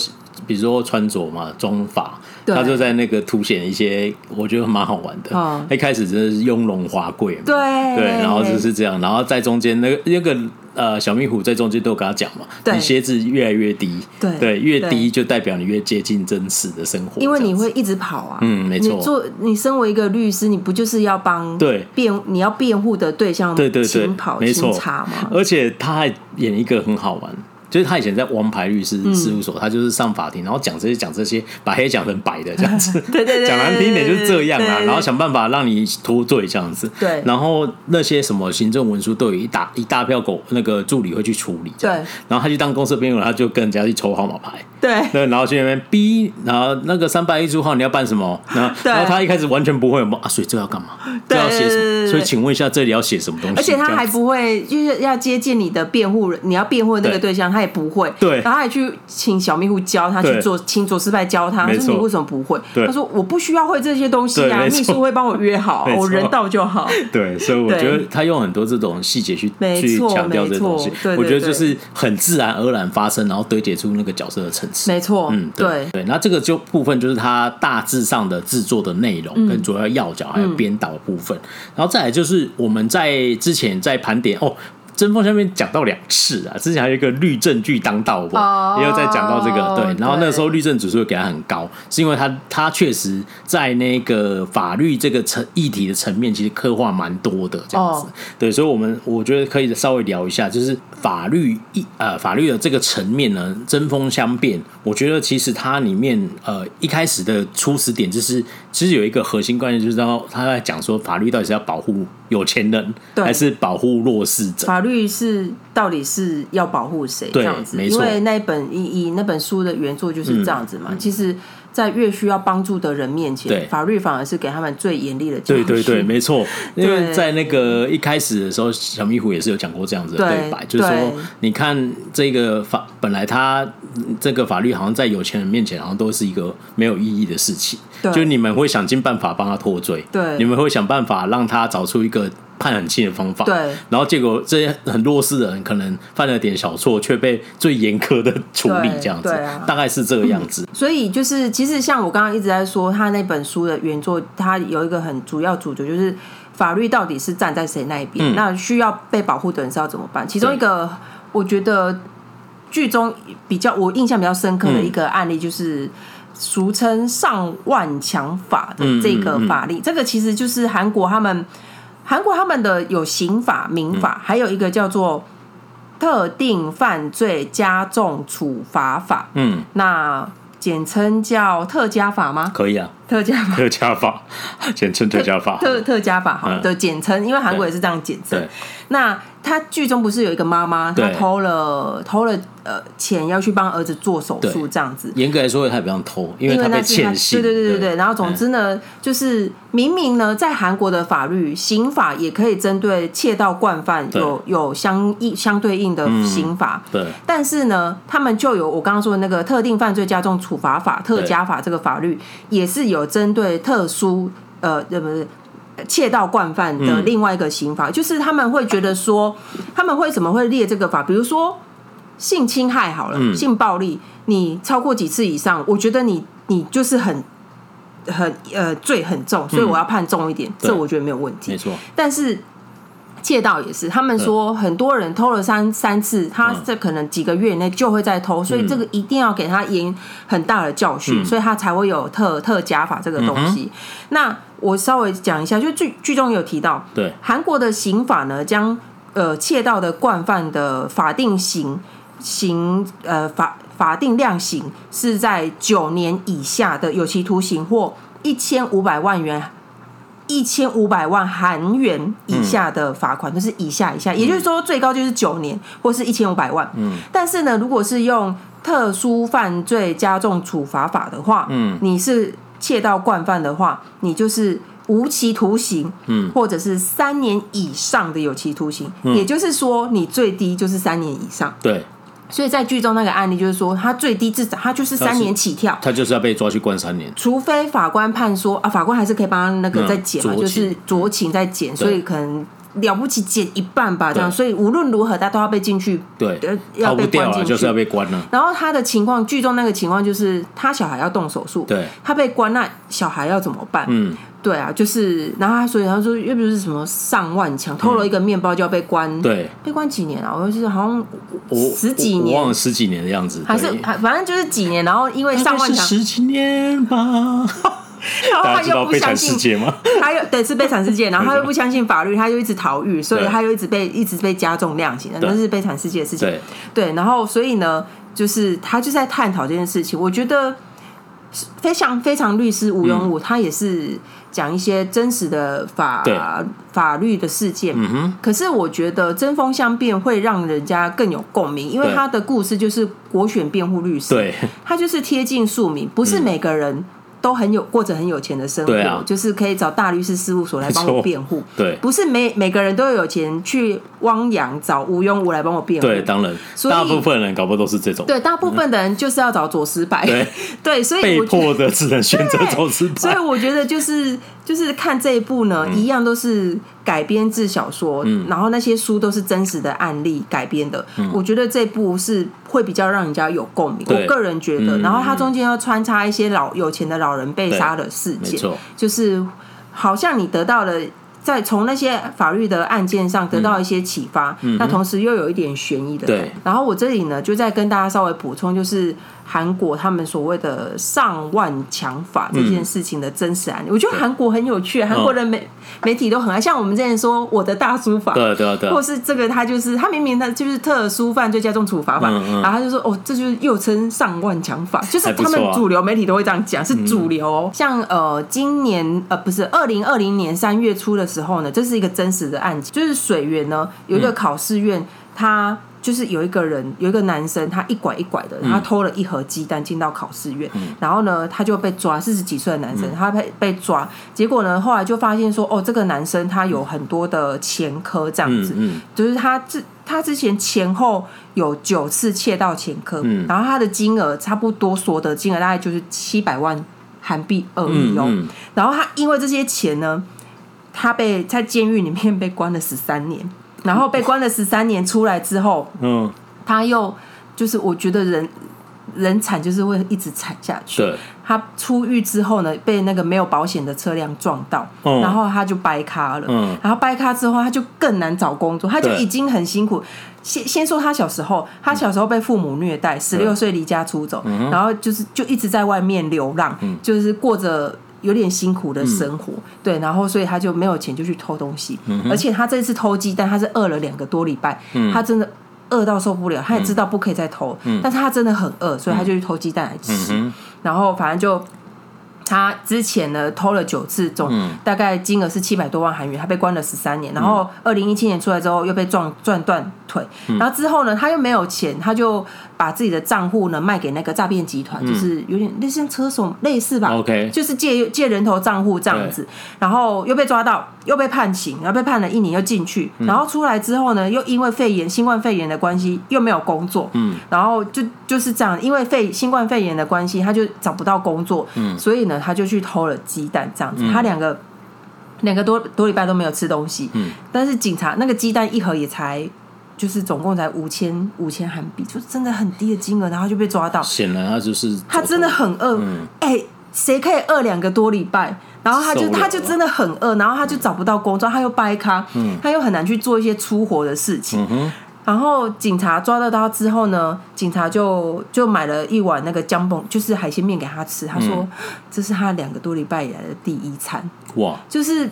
比如说穿着嘛，妆法，他就在那个凸显一些，我觉得蛮好玩的。嗯，一开始真的是雍容华贵，对对，然后就是这样，然后在中间那个那个。呃，小壁虎在中间都有跟他讲嘛，你鞋子越来越低，对对，越低就代表你越接近真实的生活，因为你会一直跑啊。嗯，没错。你做你身为一个律师，你不就是要帮对辩你要辩护的对象对对对跑没错吗？而且他还演一个很好玩。就是他以前在王牌律师事务所，嗯、他就是上法庭，然后讲这些讲这些，把黑讲成白的这样子。[LAUGHS] 对对对，讲难听点就是这样啊，然后想办法让你脱罪这样子。对，然后那些什么行政文书都有一大一大票狗那个助理会去处理。对，然后他去当公司辩护人，他就跟人家去抽号码牌。对对，然后去那边逼，然后那个三百一十号你要办什么？然后然后他一开始完全不会有，啊，所以这要干嘛？这要写什么？所以请问一下，这里要写什么东西？而且他还不会，就是要接近你的辩护人，你要辩护的那个对象，他也不会。对。然后他还去请小秘书教他去做，请左师派教他。他说：“你为什么不会？”他说：“我不需要会这些东西啊，秘书会帮我约好，我人到就好。[LAUGHS] ”对，所以我觉得他用很多这种细节去去强调这东西，我觉得就是很自然而然发生，然后堆叠出那个角色的层次。没错，嗯，对对。那这个就部分就是他大致上的制作的内容跟主要要角，还有编导的部分。然后再来就是我们在之前在盘点哦。针锋相面讲到两次啊，之前还有一个律政剧当道，也有在讲到这个对，然后那个时候律政指数给他很高，是因为他他确实在那个法律这个层议题的层面，其实刻画蛮多的这样子，对，所以我们我觉得可以稍微聊一下，就是法律一呃法律的这个层面呢，针锋相辩，我觉得其实它里面呃一开始的初始点就是，其实有一个核心观念，就是说他在讲说法律到底是要保护有钱人，还是保护弱势者？法律是到底是要保护谁？这样子，因为那本以以那本书的原作就是这样子嘛。其实，在越需要帮助的人面前，法律反而是给他们最严厉的。对对对，没错。因为在那个一开始的时候，小迷糊也是有讲过这样子的对白，就是说，你看这个法，本来他这个法律好像在有钱人面前，好像都是一个没有意义的事情。就你们会想尽办法帮他脱罪，对，你们会想办法让他找出一个判很轻的方法，对，然后结果这些很弱势的人可能犯了点小错，却被最严苛的处理，这样子，啊、大概是这个样子。嗯、所以就是，其实像我刚刚一直在说，他那本书的原作，他有一个很主要主角，就是法律到底是站在谁那一边？嗯、那需要被保护的人是要怎么办？其中一个，我觉得剧中比较我印象比较深刻的一个案例就是。嗯俗称上万强法的这个法律，嗯嗯嗯、这个其实就是韩国他们，韩国他们的有刑法、民法，嗯、还有一个叫做特定犯罪加重处罚法。嗯，那简称叫特加法吗？可以啊，特加法，特加法，简称特加法，特特加法哈的简称，因为韩国也是这样简称。那他剧中不是有一个妈妈，她偷了偷了呃钱要去帮儿子做手术这样子。严格来说，他也不像偷，因为他被欠薪。对对对对对。然后总之呢，就是明明呢，在韩国的法律刑法也可以针对窃盗惯犯有有相应相对应的刑法。对。但是呢，他们就有我刚刚说的那个特定犯罪加重处罚法特加法这个法律，也是有针对特殊呃，对不是？窃盗惯犯的另外一个刑法，嗯、就是他们会觉得说，他们会怎么会列这个法？比如说性侵害好了，嗯、性暴力，你超过几次以上，我觉得你你就是很很呃罪很重，所以我要判重一点，嗯、这我觉得没有问题。没错，但是。窃盗也是，他们说很多人偷了三三次，他这可能几个月内就会再偷，所以这个一定要给他严很大的教训，所以他才会有特特加法这个东西。那我稍微讲一下，就剧剧中有提到，对。韩国的刑法呢，将呃窃盗的惯犯的法定刑刑呃法法定量刑是在九年以下的有期徒刑或一千五百万元。一千五百万韩元以下的罚款，就、嗯、是以下以下，也就是说最高就是九年，或是一千五百万。嗯，但是呢，如果是用特殊犯罪加重处罚法的话，嗯，你是窃盗惯犯的话，你就是无期徒刑，嗯，或者是三年以上的有期徒刑，嗯、也就是说你最低就是三年以上。对。所以在剧中那个案例就是说，他最低至少他就是三年起跳，他就是要被抓去关三年，除非法官判说啊，法官还是可以帮他那个再减嘛，就是酌情再减，所以可能了不起减一半吧，这样，所以无论如何他都要被进去，对，要被关进去，就是要被关了。然后他的情况，剧中那个情况就是他小孩要动手术，对，他被关，那小孩要怎么办？嗯。对啊，就是，然后他所以他说又不是什么上万强，偷了一个面包就要被关，嗯、对，被关几年啊？我记得好像十几年，我忘了十几年的样子，还是反正就是几年，然后因为上万强。十几年吧。[LAUGHS] 然后他又不相信，他又对是悲惨世界，[LAUGHS] 然后他又不相信法律，他又一直逃狱，所以他又一直被一直被加重量刑，那是悲惨世界的事情。对，对，然后所以呢，就是他就在探讨这件事情。我觉得非常非常律师吴永武，他也是讲一些真实的法法律的事件。嗯哼。可是我觉得针锋相辩会让人家更有共鸣，因为他的故事就是国选辩护律师，对，他就是贴近庶民，不是每个人。都很有过着很有钱的生活，啊、就是可以找大律师事务所来帮我辩护。对，不是每每个人都有钱去汪洋找吴庸武来帮我辩护。对，当然，所以大部分人搞不好都是这种。对，大部分的人就是要找左思白。对，对，所以被迫的只能选择左思白。所以我觉得就是就是看这一部呢，嗯、一样都是改编自小说，嗯、然后那些书都是真实的案例改编的。嗯、我觉得这部是会比较让人家有共鸣。我个人觉得，嗯、然后它中间要穿插一些老有钱的老。人被杀的事件，就是好像你得到了在从那些法律的案件上得到一些启发，嗯、那同时又有一点悬疑的。对，然后我这里呢，就再跟大家稍微补充，就是。韩国他们所谓的上万强法这件事情的真实案例，我觉得韩国很有趣，韩国的媒媒体都很爱，像我们之前说我的大叔法，对对对，或是这个他就是他明明他就是特殊犯罪加重处罚法，然后他就说哦，这就是又称上万强法，就是他们主流媒体都会这样讲，是主流。像呃今年呃不是二零二零年三月初的时候呢，这是一个真实的案件，就是水源呢有一个考试院他。就是有一个人，有一个男生，他一拐一拐的，他偷了一盒鸡蛋进到考试院，嗯、然后呢，他就被抓。四十几岁的男生，嗯、他被被抓，结果呢，后来就发现说，哦，这个男生他有很多的前科，这样子，就是他之他之前前后有九次窃盗前科，嗯、然后他的金额差不多所得金额大概就是七百万韩币而已哦。然后他因为这些钱呢，他被在监狱里面被关了十三年。然后被关了十三年，出来之后，嗯，他又就是我觉得人人惨，就是会一直惨下去。对，他出狱之后呢，被那个没有保险的车辆撞到，嗯、然后他就掰咖了。嗯，然后掰咖之后，他就更难找工作，他就已经很辛苦。先先说他小时候，他小时候被父母虐待，十六岁离家出走，嗯、然后就是就一直在外面流浪，嗯、就是过着。有点辛苦的生活，嗯、对，然后所以他就没有钱，就去偷东西，嗯、而且他这次偷鸡蛋，他是饿了两个多礼拜，嗯、他真的饿到受不了，他也知道不可以再偷，嗯、但是他真的很饿，所以他就去偷鸡蛋来吃，嗯、然后反正就。他之前呢偷了九次，总大概金额是七百多万韩元，他被关了十三年。然后二零一七年出来之后又被撞撞断腿，然后之后呢他又没有钱，他就把自己的账户呢卖给那个诈骗集团，就是有点类似像车手类似吧，OK，就是借借人头账户这样子。然后又被抓到，又被判刑，然后被判了一年又进去，然后出来之后呢又因为肺炎、新冠肺炎的关系又没有工作，嗯，然后就就是这样，因为肺新冠肺炎的关系他就找不到工作，嗯，所以呢。他就去偷了鸡蛋，这样子，他两个两个多多礼拜都没有吃东西。嗯，但是警察那个鸡蛋一盒也才就是总共才五千五千韩币，就真的很低的金额，然后就被抓到。显然他就是他真的很饿。哎，谁可以饿两个多礼拜？然后他就他就真的很饿，然后他就找不到工作，他又掰咖，他又很难去做一些粗活的事情。然后警察抓到他之后呢，警察就就买了一碗那个姜饼，就是海鲜面给他吃。他说：“嗯、这是他两个多礼拜以来的第一餐。”哇！就是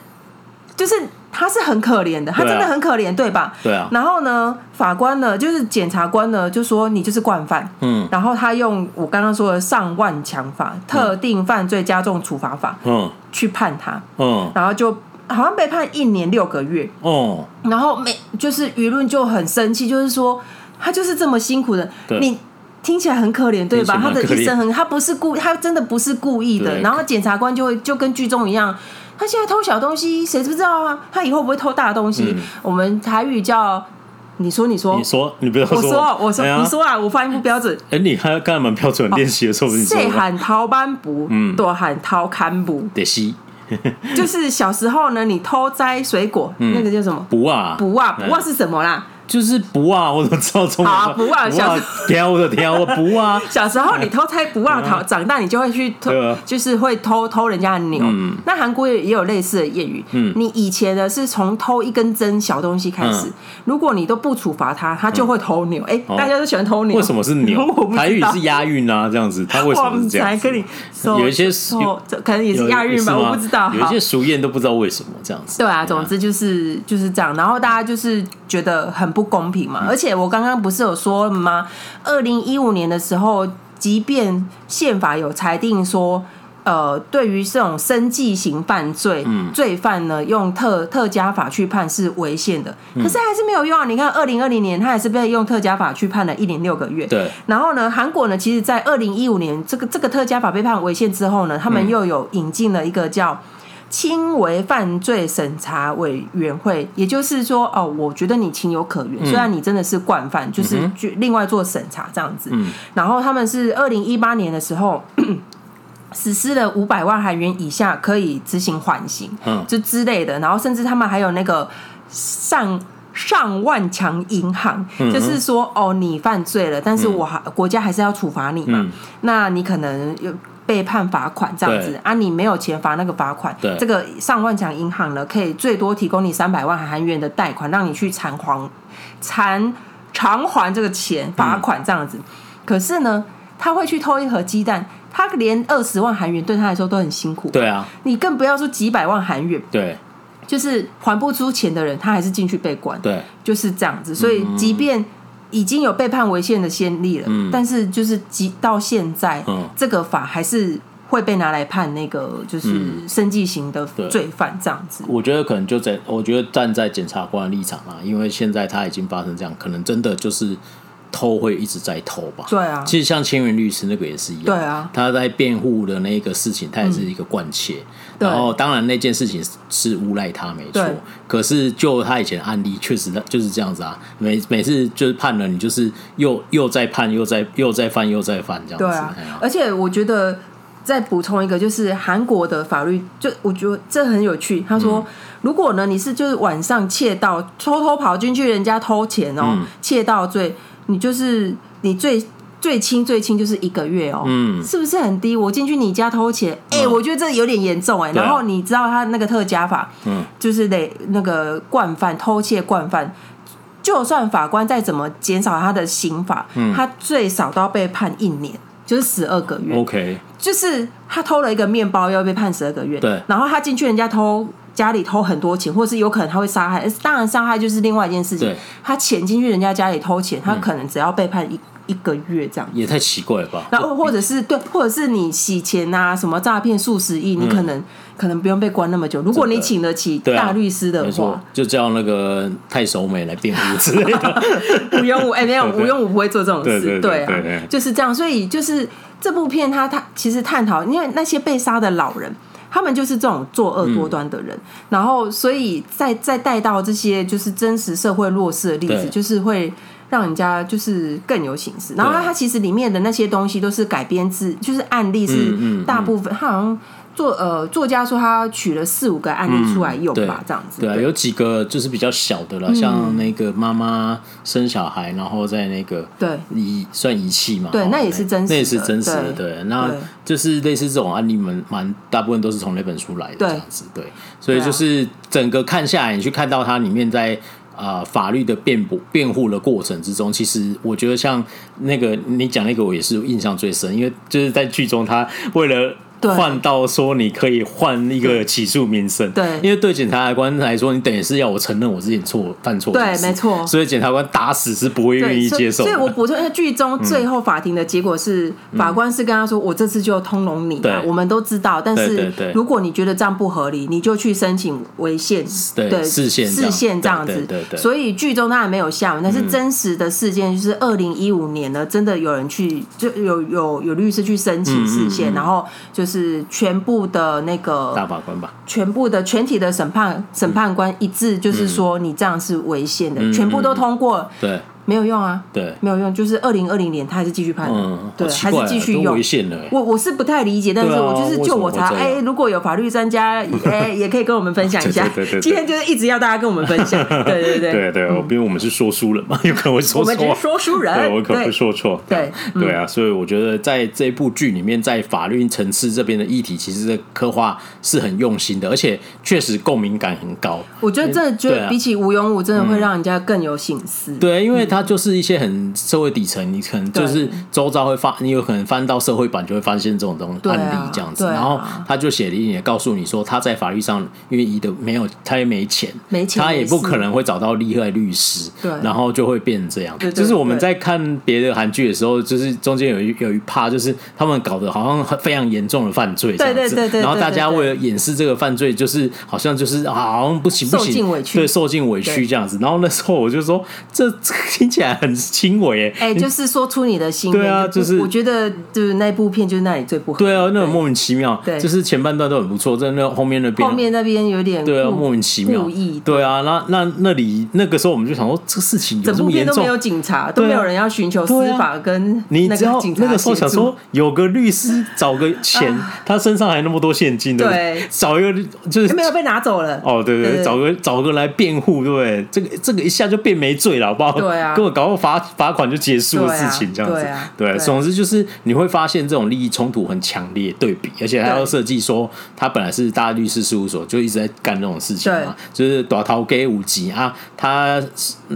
就是他是很可怜的，他真的很可怜，对吧？对啊。然后呢，法官呢，就是检察官呢，就说你就是惯犯。嗯。然后他用我刚刚说的上万强法、特定犯罪加重处罚法，嗯，去判他。嗯。然后就。好像被判一年六个月哦，然后每就是舆论就很生气，就是说他就是这么辛苦的，你听起来很可怜对吧？他的一生很，他不是故，他真的不是故意的。对然后检察官就会就跟剧中一样，他现在偷小东西，谁知不知道啊？他以后不会偷大东西？嗯、我们台语叫你说你说你说你不要说，我说我说、哎、你说啊，我发音不标准。哎，你还刚才蛮标准，练习的时候你说。细喊掏班不，嗯，多喊掏看不，得西。[LAUGHS] 就是小时候呢，你偷摘水果，那个叫什么？卜啊，卜啊，卜啊是什么啦？就是不啊，我怎么知道中文。好不啊，小挑的挑不啊。小时候你偷猜不啊，[LAUGHS] 长长大你就会去偷，就是会偷偷人家的牛。那韩国也也有类似的谚语。嗯，你以前呢是从偷一根针小东西开始，如果你都不处罚他，他就会偷牛。哎，大家都喜欢偷牛。为什么是牛？[LAUGHS] 台语是押韵啊，这样子。他为什么这样？跟你有一些可能也是押韵吧，我不知道。有一些俗谚都不知道为什么这样子。对啊，总之就是就是这样。然后大家就是觉得很。不公平嘛？而且我刚刚不是有说吗？二零一五年的时候，即便宪法有裁定说，呃，对于这种生计型犯罪、嗯、罪犯呢，用特特加法去判是违宪的，可是还是没有用啊！你看，二零二零年他还是被用特加法去判了一年六个月。对。然后呢，韩国呢，其实，在二零一五年这个这个特加法被判违宪之后呢，他们又有引进了一个叫。轻微犯罪审查委员会，也就是说，哦，我觉得你情有可原，虽然你真的是惯犯，就是另外做审查这样子。然后他们是二零一八年的时候 [COUGHS] 实施了五百万韩元以下可以执行缓刑，就之类的。然后甚至他们还有那个上上万强银行，就是说，哦，你犯罪了，但是我还国家还是要处罚你嘛，那你可能有。被判罚款这样子啊，你没有钱罚那个罚款，这个上万强银行呢，可以最多提供你三百万韩元的贷款，让你去偿还偿偿还这个钱罚款这样子。可是呢，他会去偷一盒鸡蛋，他连二十万韩元对他来说都很辛苦。对啊，你更不要说几百万韩元。对，就是还不出钱的人，他还是进去被关。对，就是这样子。所以，即便已经有被判违宪的先例了，嗯、但是就是即到现在，嗯、这个法还是会被拿来判那个就是生计型的罪犯这样子。我觉得可能就在，我觉得站在检察官的立场啊，因为现在他已经发生这样，可能真的就是。偷会一直在偷吧？对啊，其实像千元律师那个也是一样。对啊，他在辩护的那个事情，他也是一个惯窃。嗯、然后当然那件事情是诬赖他没错，可是就他以前的案例，确实就是这样子啊。每每次就是判了，你就是又又再判，又再又再犯，又再犯这样子。对啊，啊而且我觉得再补充一个，就是韩国的法律，就我觉得这很有趣。他说，嗯、如果呢你是就是晚上窃盗，偷偷跑进去人家偷钱哦，窃盗罪。你就是你最最轻最轻就是一个月哦，嗯，是不是很低？我进去你家偷钱，哎、欸，我觉得这有点严重哎。然后你知道他那个特加法，嗯，就是得那个惯犯偷窃惯犯，就算法官再怎么减少他的刑罚，嗯，他最少都要被判一年，就是十二个月。OK，就是他偷了一个面包要被判十二个月，对。然后他进去人家偷。家里偷很多钱，或是有可能他会杀害。当然，伤害就是另外一件事情。他潜进去人家家里偷钱，他可能只要被判一一个月这样。也太奇怪了吧？然后或者是对，或者是你洗钱啊，什么诈骗数十亿，你可能可能不用被关那么久。如果你请得起大律师的话，就叫那个太守美来辩护之类的。吴庸武哎，没有吴庸武不会做这种事。对啊，就是这样。所以就是这部片，他他其实探讨，因为那些被杀的老人。他们就是这种作恶多端的人，嗯、然后所以再再带到这些就是真实社会弱势的例子，就是会让人家就是更有形式。然后他其实里面的那些东西都是改编自，就是案例是大部分，他好像。作呃，作家说他取了四五个案例出来用吧，这样子。对啊，有几个就是比较小的了，像那个妈妈生小孩，然后在那个对遗算遗弃嘛，对，那也是真实，那也是真实的。对，那就是类似这种案例，蛮蛮大部分都是从那本书来的这样子。对，所以就是整个看下来，你去看到它里面在啊法律的辩驳辩护的过程之中，其实我觉得像那个你讲那个，我也是印象最深，因为就是在剧中他为了。换到说你可以换一个起诉名声，对，因为对检察官来说，你等于是要我承认我自己错犯错，对，没错。所以检察官打死是不会愿意接受。所以我补充一下，剧中最后法庭的结果是，法官是跟他说：“我这次就通融你，我们都知道。但是如果你觉得这样不合理，你就去申请违宪，对，视线视线这样子。对对。所以剧中当然没有下文，但是真实的事件就是二零一五年呢，真的有人去，就有有有律师去申请释宪，然后就是。是全部的那个大法官吧，全部的全体的审判审判官一致，就是说你这样是违宪的，全部都通过。对，没有用啊，对，没有用，就是二零二零年他还是继续判，嗯，对，还是继续用。我我是不太理解，但是我就是就我查，哎，如果有法律专家，[LAUGHS] 哎，也可以跟我们分享一下。对对，今天就是一直要大家跟我们分享，对 [LAUGHS] 对对。对对，因为我们是说书人嘛，有可能会说错，我们是说书人，对，我可能会说错，对对啊，所以我觉得在这部剧里面，在法律层次这边的议题，其实的刻画是很用心的，而且确实共鸣感很高。我觉得真的觉得比起吴永武，真的会让人家更有醒思。对，因为他就是一些很社会底层，你可能就是周遭会发，你有可能翻到社会版就会发现这种东案例这样子。然后他就写了一点，告诉你说他在法律上因为一的没有，他也没钱，没钱，他也不可能会找到厉害律师。对，然后就会变成这样。就是我们在看别的韩剧的时候，就是中间有一有一趴，就是他们搞得好像非常严重的犯罪这样子。然后大家为了掩饰这个犯罪，就是好像就是好像不行不行，对，受尽委屈这样子。然后那时候我就说，这 [LAUGHS] 听起来很轻微哎，[LAUGHS] 哎，就是说出你的心。对啊，就是我觉得就是那部片就是那里最不好。对啊，那种莫名其妙。对，就是前半段都很不错，在那后面那边，后面那边有点对啊，莫名其妙。对啊，那那那里那个时候我们就想说，这个事情有这么严重？都没有警察，都没有人要寻求司法跟你知道那个时候想说，有个律师找个钱，他身上还那么多现金，对，找一个就是没有被拿走了。哦，对对，找个找个来辩护，对不对？这个这个一下就变没罪了，好不好？对啊，跟我搞个罚罚款就结束的事情，这样子。对，总之就是你会发现这种利益冲突很强烈对比，而且他要设计说他本来是大律师事务所，就一直在干这种事情嘛，就是打逃给五级啊，他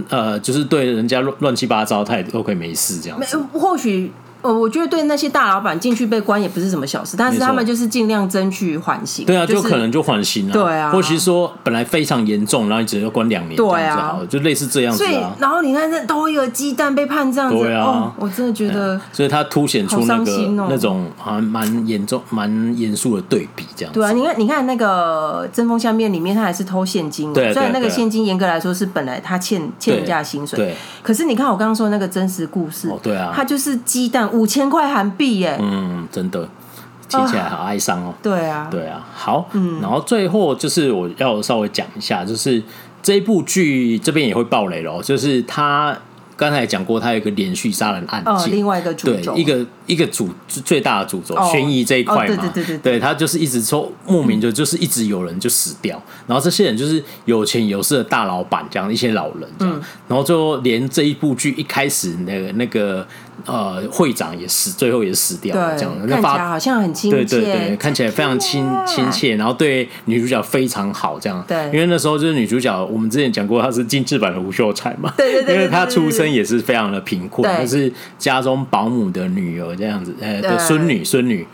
呃就是对人家乱乱七八糟，他也都可以没事这样子。或许。呃，我觉得对那些大老板进去被关也不是什么小事，但是他们就是尽量争取缓刑。对啊，就可能就缓刑了。对啊，或许说本来非常严重，然后你只要关两年，对啊，就类似这样子。所以，然后你看这都一个鸡蛋被判这样子，哦，我真的觉得。所以他凸显出那个那种还蛮严重、蛮严肃的对比，这样。对啊，你看，你看那个针锋相面里面，他还是偷现金，虽然那个现金严格来说是本来他欠欠人家的薪水，对。可是你看我刚刚说的那个真实故事，哦对啊，他就是鸡蛋五千块韩。币耶，嗯，真的听起来好哀伤哦。对啊，对啊，好，嗯，然后最后就是我要稍微讲一下，就是这一部剧这边也会爆雷咯，就是他刚才讲过，他有一个连续杀人案件，另外一个主轴，对，一个一个主最大的主轴，悬疑这一块嘛，对对对对，对。他就是一直说莫名的，就是一直有人就死掉，然后这些人就是有钱有势的大老板，这样一些老人，这样，然后最后连这一部剧一开始那个那个。呃，会长也死，最后也死掉了，这样看起来好像很亲切，对对对，看起来非常亲亲切，然后对女主角非常好，这样。对，因为那时候就是女主角，我们之前讲过，她是精致版的吴秀才嘛，对对对，因为她出生也是非常的贫困，她是家中保姆的女儿这样子，呃，的孙女孙女。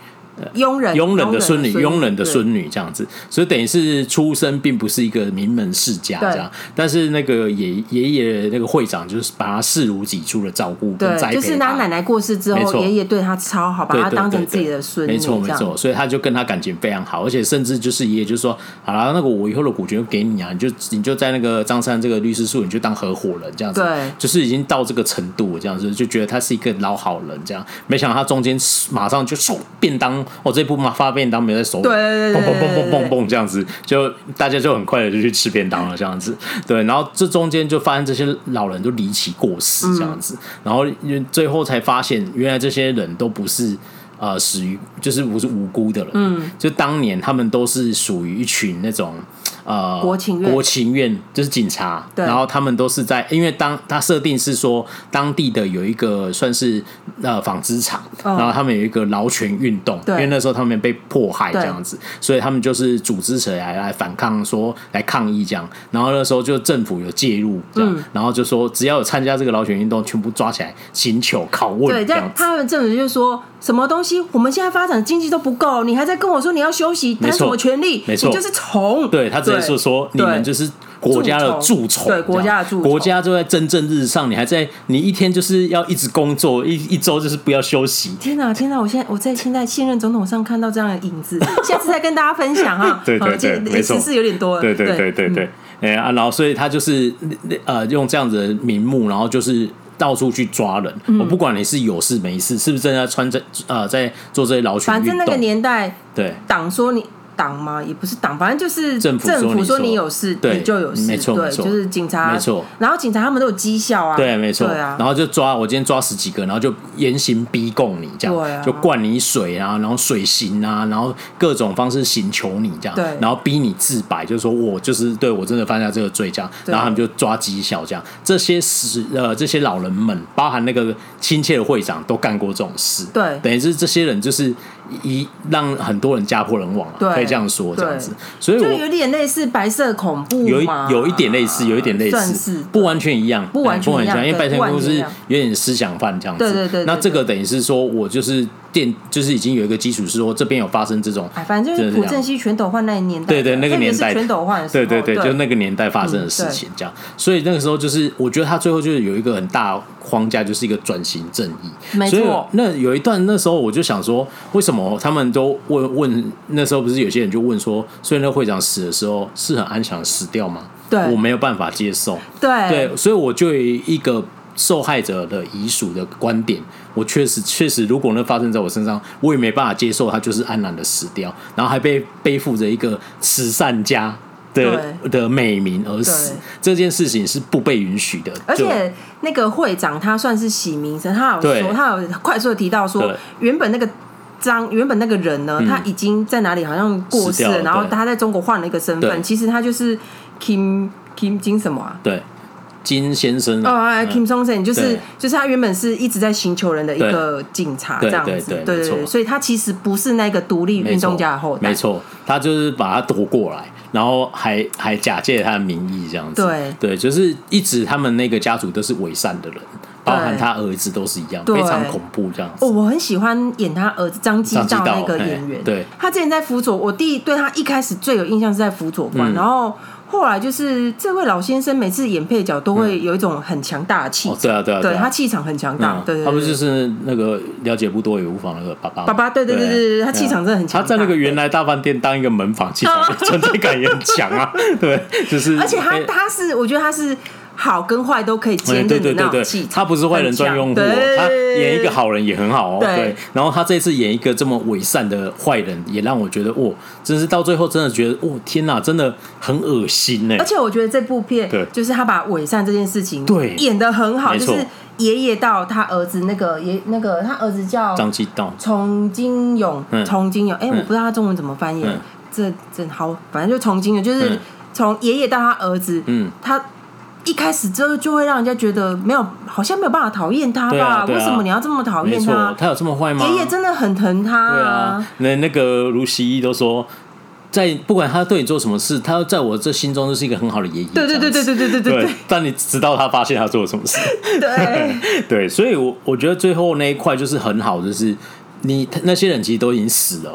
佣人，佣人的孙女，佣人的孙女这样子，所以等于是出身并不是一个名门世家这样，但是那个爷爷爷那个会长就是把他视如己出的照顾跟栽培，就是他奶奶过世之后，爷爷对他超好，把他当成自己的孙女，没错没错，所以他就跟他感情非常好，而且甚至就是爷爷就说，好了，那个我以后的股权就给你啊，你就你就在那个张三这个律师事务所，你就当合伙人这样子，对，就是已经到这个程度这样子，就觉得他是一个老好人这样，没想到他中间马上就送便当。哦，这部嘛发便当没在手里，对对对，嘣嘣嘣嘣嘣嘣这样子，就大家就很快的就去吃便当了，这样子，对，然后这中间就发现这些老人都离奇过世，这样子，然后最后才发现，原来这些人都不是。呃，死于就是不是无辜的人，嗯，就当年他们都是属于一群那种呃国情院，国情院就是警察，对，然后他们都是在，因为当他设定是说当地的有一个算是呃纺织厂，哦、然后他们有一个劳权运动，因为那时候他们被迫害这样子，所以他们就是组织起来来反抗说，说来抗议这样，然后那时候就政府有介入这样，嗯、然后就说只要有参加这个劳权运动，全部抓起来刑求拷问，对，这样他们政府就说什么东西，我们现在发展经济都不够，你还在跟我说你要休息，谈什么权利？没错，你就是虫。对，他直接说说你们就是国家的蛀虫，对国家的蛀虫，国家就在蒸蒸日上，你还在，你一天就是要一直工作，一一周就是不要休息。天哪，天哪！我现在我在现在现任总统上看到这样的影子，[LAUGHS] 下次再跟大家分享 [LAUGHS] 哈。对对对，没错，是有点多。对对对对对，哎啊，然后所以他就是呃用这样子的名目，然后就是。到处去抓人，我不管你是有事没事，是不是正在穿着呃在做这些劳权运动，反正那个年代，对。党说你党吗？也不是党，反正就是政府说你有事，你就有事，没错，对，就是警察，没错。然后警察他们都有绩效啊，对，没错，对啊。然后就抓我今天抓十几个，然后就严刑逼供你这样，对啊，就灌你水啊，然后水刑啊，然后各种方式刑求你这样，对，然后逼你自白，就是说我就是对我真的犯下这个罪这样，然后他们就抓绩效这样。这些死呃这些老人们，包含那个亲切的会长，都干过这种事，对，等于是这些人就是。一让很多人家破人亡了，可以这样说，这样子，所以我就有点类似白色恐怖，有一有一点类似，有一点类似，不完全一样，不完全一样，因为白色恐怖是有点思想犯这样子，对对对。那这个等于是说我就是电，就是已经有一个基础是说这边有发生这种，反正就是朴正熙全斗焕那一年代，对对，那个年代全斗焕，对对对，就那个年代发生的事情这样，所以那个时候就是我觉得他最后就是有一个很大框架，就是一个转型正义，没错。那有一段那时候我就想说，为什么他们都。问问那时候不是有些人就问说，所以那会长死的时候是很安详死掉吗？对，我没有办法接受。对对，所以我就有一个受害者的遗属的观点，我确实确实，如果那发生在我身上，我也没办法接受他就是安然的死掉，然后还被背负着一个慈善家的的美名而死，这件事情是不被允许的。而且那个会长他算是洗名声，他有说他有快速的提到说，原本那个。张原本那个人呢，他已经在哪里好像过世了，然后他在中国换了一个身份，其实他就是 Kim Kim 金什么啊？对，金先生哦，Kim Song Sen 就是就是他原本是一直在寻求人的一个警察这样子，对对对，所以他其实不是那个独立运动家的后代，没错，他就是把他夺过来，然后还还假借他的名义这样子，对。对，就是一直他们那个家族都是伪善的人。包含他儿子都是一样，非常恐怖这样子。哦，我很喜欢演他儿子张基道那个演员。对，他之前在辅佐，我弟对他一开始最有印象是在辅佐官，然后后来就是这位老先生每次演配角都会有一种很强大的气场。对啊，对啊，对他气场很强大。对，他不就是那个了解不多也无妨那个爸爸？爸爸，对对对对对，他气场真的很强。他在那个原来大饭店当一个门房，气场 [LAUGHS] 存在感也很强啊。对，就是。而且他他是，我觉得他是。好跟坏都可以兼任的那种气场，他不是坏人专用户，他演一个好人也很好哦。对，然后他这次演一个这么伪善的坏人，也让我觉得，哦，真是到最后真的觉得，哦，天哪，真的很恶心呢。而且我觉得这部片，对。就是他把伪善这件事情对。演的很好，就是爷爷到他儿子那个爷那个他儿子叫张继道，崇金勇，崇金勇，哎，我不知道他中文怎么翻译，这真好，反正就崇金勇，就是从爷爷到他儿子，嗯，他。一开始之后就会让人家觉得没有，好像没有办法讨厌他吧？为什么你要这么讨厌他？他有这么坏吗？爷爷真的很疼他。对啊，那那个卢锡一都说，在不管他对你做什么事，他在我这心中都是一个很好的爷爷。对对对对对对对对。但你直到他发现他做了什么事。[LAUGHS] 对 [LAUGHS] 对，所以我我觉得最后那一块就是很好，就是你那些人其实都已经死了。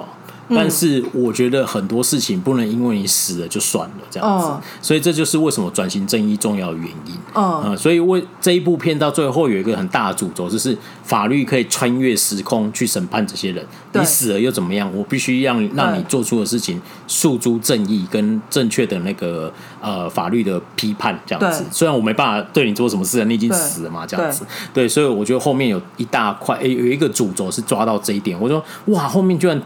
但是我觉得很多事情不能因为你死了就算了这样子，所以这就是为什么转型正义重要的原因。嗯，所以为这一部片到最后有一个很大的主轴，就是法律可以穿越时空去审判这些人。你死了又怎么样？我必须让让你做出的事情诉诸正义跟正确的那个呃法律的批判这样子。虽然我没办法对你做什么事，你已经死了嘛，这样子。对，所以我觉得后面有一大块，诶，有一个主轴是抓到这一点。我说哇，后面居然。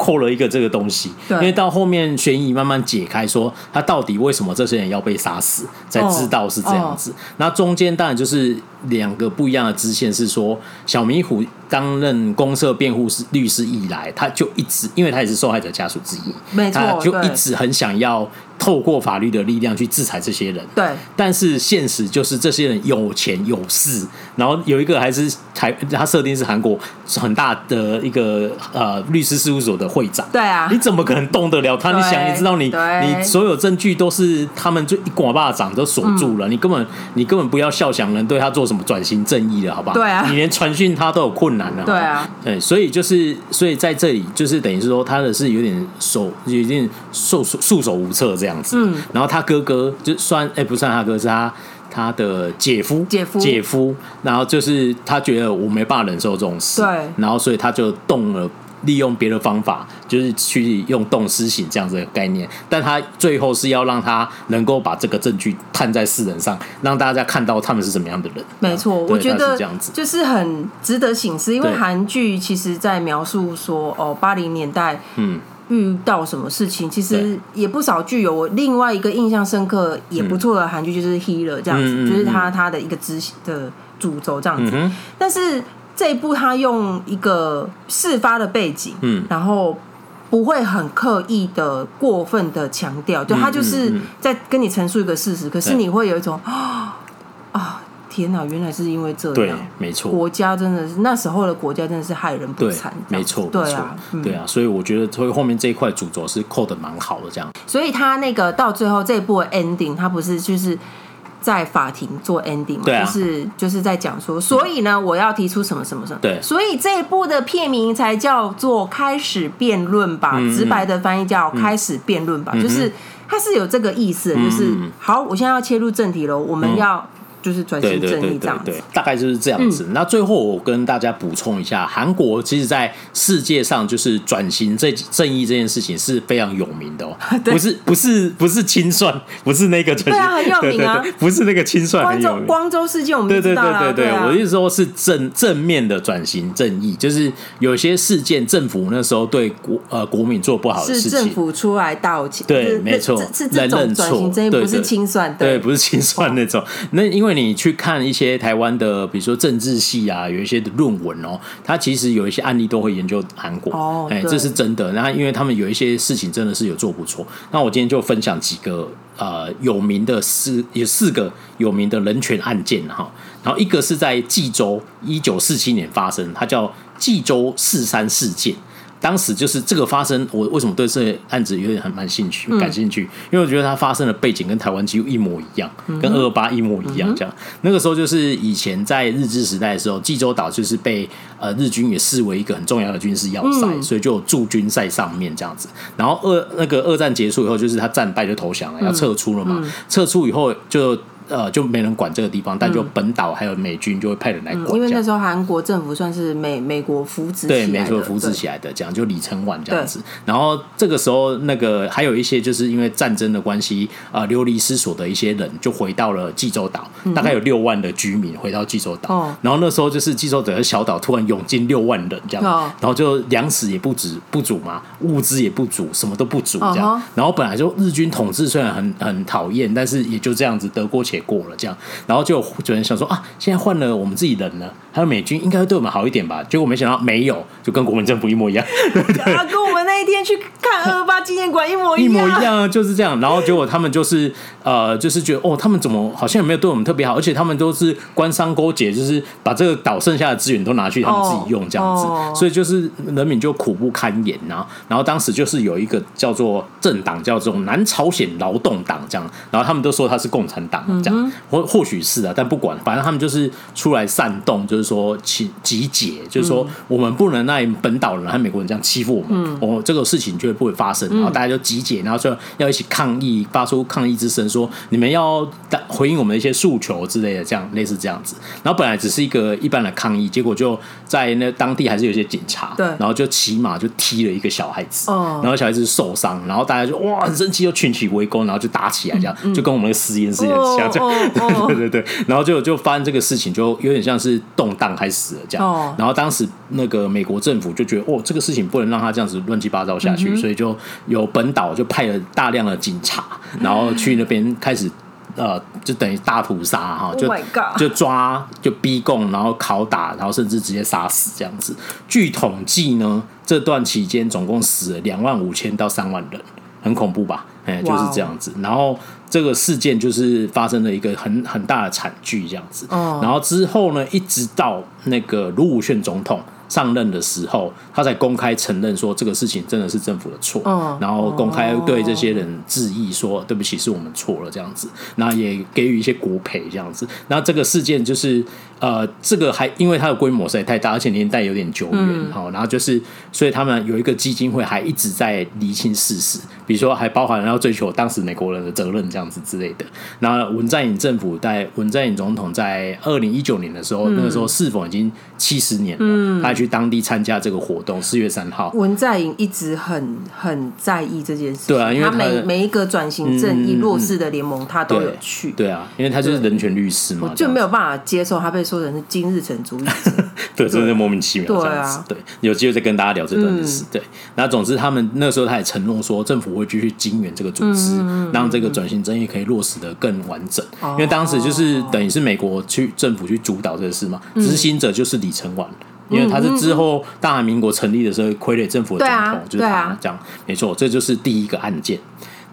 扣了一个这个东西，因为到后面悬疑慢慢解开，说他到底为什么这些人要被杀死，才知道是这样子。那中间当然就是两个不一样的支线，是说小迷糊担任公社辩护师律师以来，他就一直，因为他也是受害者家属之一，没错，他就一直很想要。透过法律的力量去制裁这些人，对。但是现实就是这些人有钱有势，然后有一个还是台，他设定是韩国很大的一个呃律师事务所的会长，对啊。你怎么可能动得了他？你想，你知道你你所有证据都是他们就一刮巴掌都锁住了，你根本你根本不要笑想能对他做什么转型正义了，好不好？对啊。你连传讯他都有困难了，对啊。对，所以就是所以在这里就是等于是说他的是有点手有点束束手无策这样。这样子，嗯，然后他哥哥就算哎，不算他哥，是他他的姐夫，姐夫，姐夫。然后就是他觉得我没办法忍受这种事，对，然后所以他就动了，利用别的方法，就是去用动私刑这样子的概念。但他最后是要让他能够把这个证据摊在世人上，让大家看到他们是什么样的人。没错，我觉得这样子就是很值得省思，因为韩剧其实在描述说，哦，八零年代，嗯。遇到什么事情，其实也不少剧有。我另外一个印象深刻也不错的韩剧就是《Healer》这样子，嗯、就是他他的一个执行的主轴这样子。嗯、但是这一部他用一个事发的背景，嗯，然后不会很刻意的过分的强调，就他就是在跟你陈述一个事实，可是你会有一种啊啊。天哪，原来是因为这样。对，没错。国家真的是那时候的国家真的是害人不浅。没错，对啊，对啊，所以我觉得所以后面这一块主轴是扣的蛮好的，这样。所以他那个到最后这一部 ending，他不是就是在法庭做 ending 嘛？啊、就是就是在讲说，所以呢，我要提出什么什么什么。对。所以这一部的片名才叫做《开始辩论吧》，嗯、直白的翻译叫《开始辩论吧》，嗯、就是它是有这个意思的，就是、嗯、好，我现在要切入正题了，我们要。嗯就是转型正义这样子，对对对大概就是这样子。嗯、那最后我跟大家补充一下，韩国其实在世界上就是转型这正义这件事情是非常有名的哦，[LAUGHS] 不是不是不是清算，不是那个对啊，很有 [LAUGHS] 名啊，不是那个清算，光州光州事件我们知道啊，对对对对对，啊、我意思说是正正面的转型正义，就是有些事件政府那时候对国呃国民做不好的事情，是政府出来道歉，对，没错，是这种转型正义，不是清算，对，不是清算那种，那因为。你去看一些台湾的，比如说政治系啊，有一些的论文哦，它其实有一些案例都会研究韩国哦，哎，这是真的。然后因为他们有一些事情真的是有做不错。那我今天就分享几个呃有名的四有四个有名的人权案件哈。然后一个是在济州一九四七年发生，它叫济州四三事件。当时就是这个发生，我为什么对这个案子有点很蛮兴趣、感兴趣？因为我觉得它发生的背景跟台湾几乎一模一样，跟二二八一模一样。这样，那个时候就是以前在日治时代的时候，济州岛就是被呃日军也视为一个很重要的军事要塞，所以就有驻军在上面这样子。然后二那个二战结束以后，就是他战败就投降了，要撤出了嘛。撤出以后就。呃，就没人管这个地方，但就本岛还有美军就会派人来管。嗯、因为那时候韩国政府算是美美国扶植对，美国扶植起来的，这样就李承晚这样子。然后这个时候，那个还有一些就是因为战争的关系，呃，流离失所的一些人就回到了济州岛，嗯、大概有六万的居民回到济州岛。哦、然后那时候就是济州岛的小岛突然涌进六万人这样，哦、然后就粮食也不止不足嘛，物资也不足，什么都不足这样。哦、然后本来就日军统治虽然很很讨厌，但是也就这样子得过且过了这样，然后就有人想说啊，现在换了我们自己人了，还有美军应该会对我们好一点吧？结果没想到没有，就跟国民政府一模一样，[LAUGHS] 对对对，跟我们那一天去看二二八纪念馆一模一样，一模一样，就是这样。然后结果他们就是呃，就是觉得哦，他们怎么好像也没有对我们特别好，而且他们都是官商勾结，就是把这个岛剩下的资源都拿去他们自己用这样子，哦哦、所以就是人民就苦不堪言呐。然后当时就是有一个叫做政党叫做南朝鲜劳动党这样，然后他们都说他是共产党这样。嗯或或许是啊，但不管，反正他们就是出来煽动，就是说集集结，就是说我们不能让本岛人和美国人这样欺负我们，哦，这个事情就不会发生。然后大家就集结，然后就要一起抗议，发出抗议之声，说你们要回应我们的一些诉求之类的，这样类似这样子。然后本来只是一个一般的抗议，结果就在那当地还是有些警察，对，然后就骑马就踢了一个小孩子，哦。然后小孩子受伤，然后大家就哇很生气，又群起围攻，然后就打起来，这样就跟我们那个实验室很像，这 [LAUGHS] 样。对对对，然后就就发生这个事情，就有点像是动荡开始了这样。哦、然后当时那个美国政府就觉得，哦，这个事情不能让他这样子乱七八糟下去，嗯、所以就有本岛就派了大量的警察，然后去那边开始呃，就等于大屠杀哈，就、oh、就抓就逼供，然后拷打，然后甚至直接杀死这样子。据统计呢，这段期间总共死了两万五千到三万人，很恐怖吧？哎，就是这样子。然后。这个事件就是发生了一个很很大的惨剧，这样子。然后之后呢，一直到那个卢武铉总统上任的时候，他才公开承认说这个事情真的是政府的错，然后公开对这些人致意说对不起，是我们错了这样子，然后也给予一些国赔这样子。然后这个事件就是呃，这个还因为它的规模实在太大，而且年代有点久远，好，然后就是所以他们有一个基金会还一直在厘清事实，比如说还包含要追求当时美国人的责任这样子之类的。然后文在寅政府在文在寅总统在二零一九年的时候，那个时候是否已经七十年了？他去当地参加这个活动。四月三号，文在寅一直很很在意这件事。对啊，因为他，他每每一个转型正义弱势的联盟，他都有去对。对啊，因为他就是人权律师嘛，我就没有办法接受他被说成是金日成主义者。[LAUGHS] 对，真的莫名其妙这样子。对啊，对，有机会再跟大家聊这段历史。嗯、对，那总之他们那时候他也承诺说，政府会继续经援这个组织，嗯、让这个转型正义可以落实的更完整。嗯、因为当时就是等于是美国去政府去主导这个事嘛，执、嗯、行者就是李承晚，因为他是之后大韩民国成立的时候傀儡政府的总统，啊、就是他这样。没错，这就是第一个案件。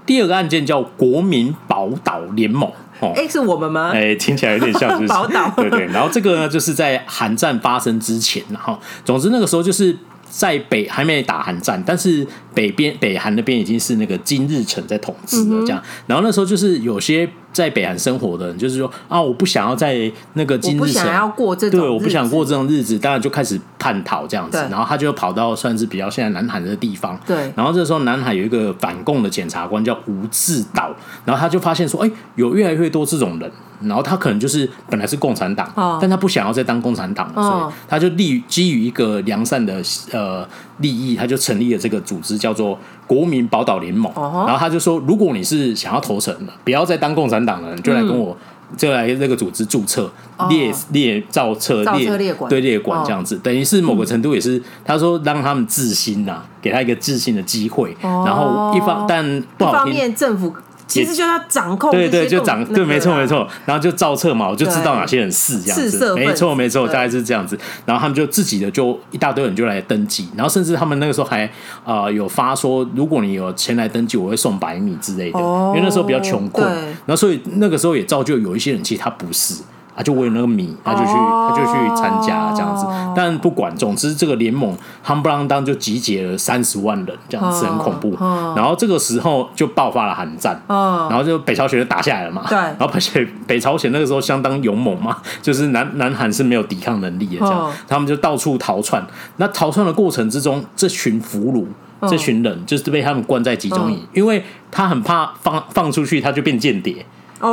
第二个案件叫国民宝岛联盟。哦，哎，是我们吗？哎，听起来有点像，就 [LAUGHS] 是宝岛，对对。然后这个呢，就是在韩战发生之前，然后总之那个时候就是在北还没打韩战，但是。北边北韩那边已经是那个金日成在统治了，这样。然后那时候就是有些在北韩生活的人，就是说啊，我不想要在那个金日想要过这种，对，我不想过这种日子，当然就开始叛逃这样子。然后他就跑到算是比较现在南韩的地方，对。然后这时候南海有一个反共的检察官叫吴志道，然后他就发现说，哎，有越来越多这种人，然后他可能就是本来是共产党，但他不想要再当共产党了，所以他就立基于一个良善的呃利益，他就成立了这个组织。叫做国民宝岛联盟，然后他就说，如果你是想要投诚的，不要再当共产党了，你就来跟我，就来那个组织注册，列列造册列对列管这样子，等于是某个程度也是他说让他们自新呐，给他一个自新的机会，然后一方但不好听，政府。其实就要掌控，对对，就掌对，没错没错，然后就造册嘛，我就知道哪些人是这样子，没错没错，大概是这样子。然后他们就自己的就一大堆人就来登记，然后甚至他们那个时候还啊有发说，如果你有钱来登记，我会送白米之类的，因为那时候比较穷困，然后所以那个时候也造就有一些人其实他不是。他就为了那个米，他就去，他就去参加这样子。但不管，总之这个联盟夯不啷当就集结了三十万人，这样子很恐怖。然后这个时候就爆发了韩战，然后就北朝鲜就打下来了嘛。对。然后而且北朝鲜那个时候相当勇猛嘛，[LAUGHS] 就是南南韩是没有抵抗能力的，这样他们就到处逃窜。那逃窜的过程之中，这群俘虏，这群人就是被他们关在集中营，因为他很怕放放出去，他就变间谍。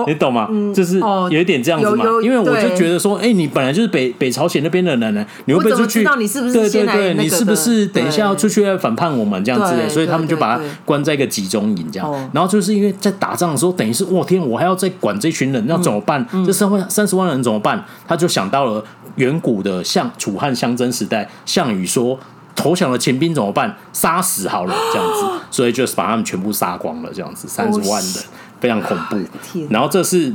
你懂吗？就是有一点这样子嘛，因为我就觉得说，哎，你本来就是北北朝鲜那边的人呢，你会不会出去？你是不是对对对，你是不是等一下要出去要反叛我们这样子的？所以他们就把他关在一个集中营这样。然后就是因为在打仗的时候，等于是我天，我还要再管这群人，那怎么办？这三万三十万人怎么办？他就想到了远古的像楚汉相争时代，项羽说投降的秦兵怎么办？杀死好了这样子，所以就是把他们全部杀光了这样子，三十万人。非常恐怖，然后这是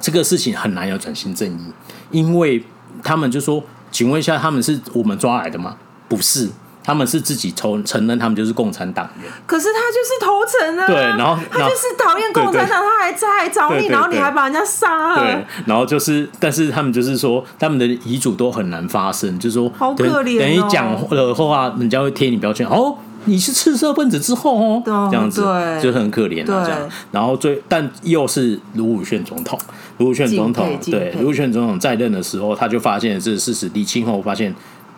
这个事情很难有转型正义，因为他们就说，请问一下，他们是我们抓来的吗？不是，他们是自己承承认他们就是共产党员。可是他就是投诚啊，对，然后他就是讨厌共产党，他还他还找你，然后你还把人家杀了，对，然后就是，但是他们就是说，他们的遗嘱都很难发生，就是说，好可怜，等于讲的话，人家会贴你标签哦。你是赤色分子之后哦，这样子就很可怜啊，这样。然后最但又是卢武铉总统，卢武铉总统对卢武铉总统在任的时候，他就发现这个事实，李清后发现。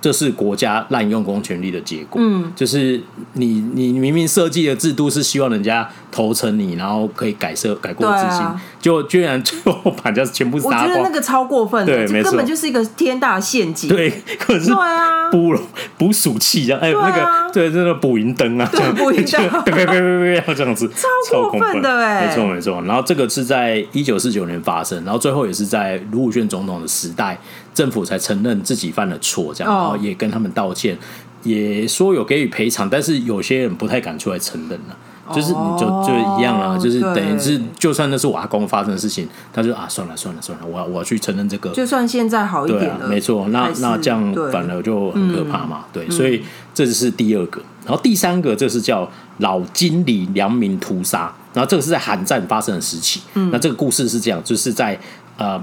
这是国家滥用公权力的结果。嗯，就是你你明明设计的制度是希望人家投诚你，然后可以改设改过自新，就居然最后把人家全部杀光。我觉得那个超过分，对，没错，根本就是一个天大的陷阱。对，可是对啊，捕捕鼠器这样，哎，那个对，真的捕鱼灯啊，[LAUGHS] 捕鱼灯，别别别别别，[LAUGHS] 这样子，超过分的哎，没错没错。然后这个是在一九四九年发生，然后最后也是在卢武铉总统的时代。政府才承认自己犯了错，这样，然后也跟他们道歉，也说有给予赔偿，但是有些人不太敢出来承认了，就是你就就一样啊，就是等于是，就算那是我阿公发生的事情，他就啊，算了算了算了，我要我要去承认这个，就算现在好一点了，没错，那那这样反而就很可怕嘛，对，所以这是第二个，然后第三个就是叫老经理良民屠杀，然后这个是在韩战发生的时期，嗯。那这个故事是这样，就是在呃。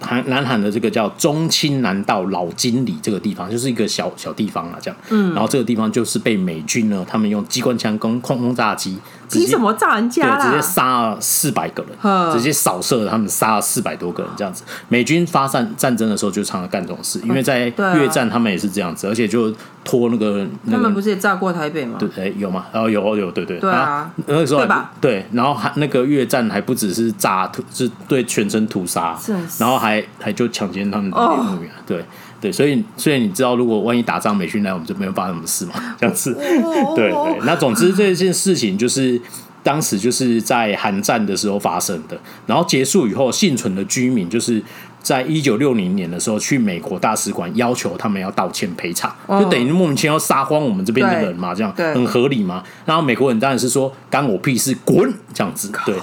韩南韩的这个叫中青南道老金里这个地方，就是一个小小地方啊，这样。嗯。然后这个地方就是被美军呢，他们用机关枪跟空轰炸机凭什么炸人家？对，直接杀了四百个人，直接扫射了他们，杀了四百多个人这样子。美军发战战争的时候就常常干这种事，因为在越战他们也是这样子，而且就拖那个。他们不是也炸过台北吗？对，哎，有吗？然后有有对对。对啊，那个时候对，然后还那个越战还不只是炸，是对全城屠杀，然后还还就强奸他们的猎物员，对。对，所以所以你知道，如果万一打仗美军来，我们就没有发生什么事嘛？这样子，[LAUGHS] 对对。那总之这件事情就是当时就是在韩战的时候发生的，然后结束以后，幸存的居民就是在一九六零年的时候去美国大使馆要求他们要道歉赔偿，就等于莫名其妙杀光我们这边的人嘛，这样很合理嘛？然后美国人当然是说干我屁事，滚这样子，对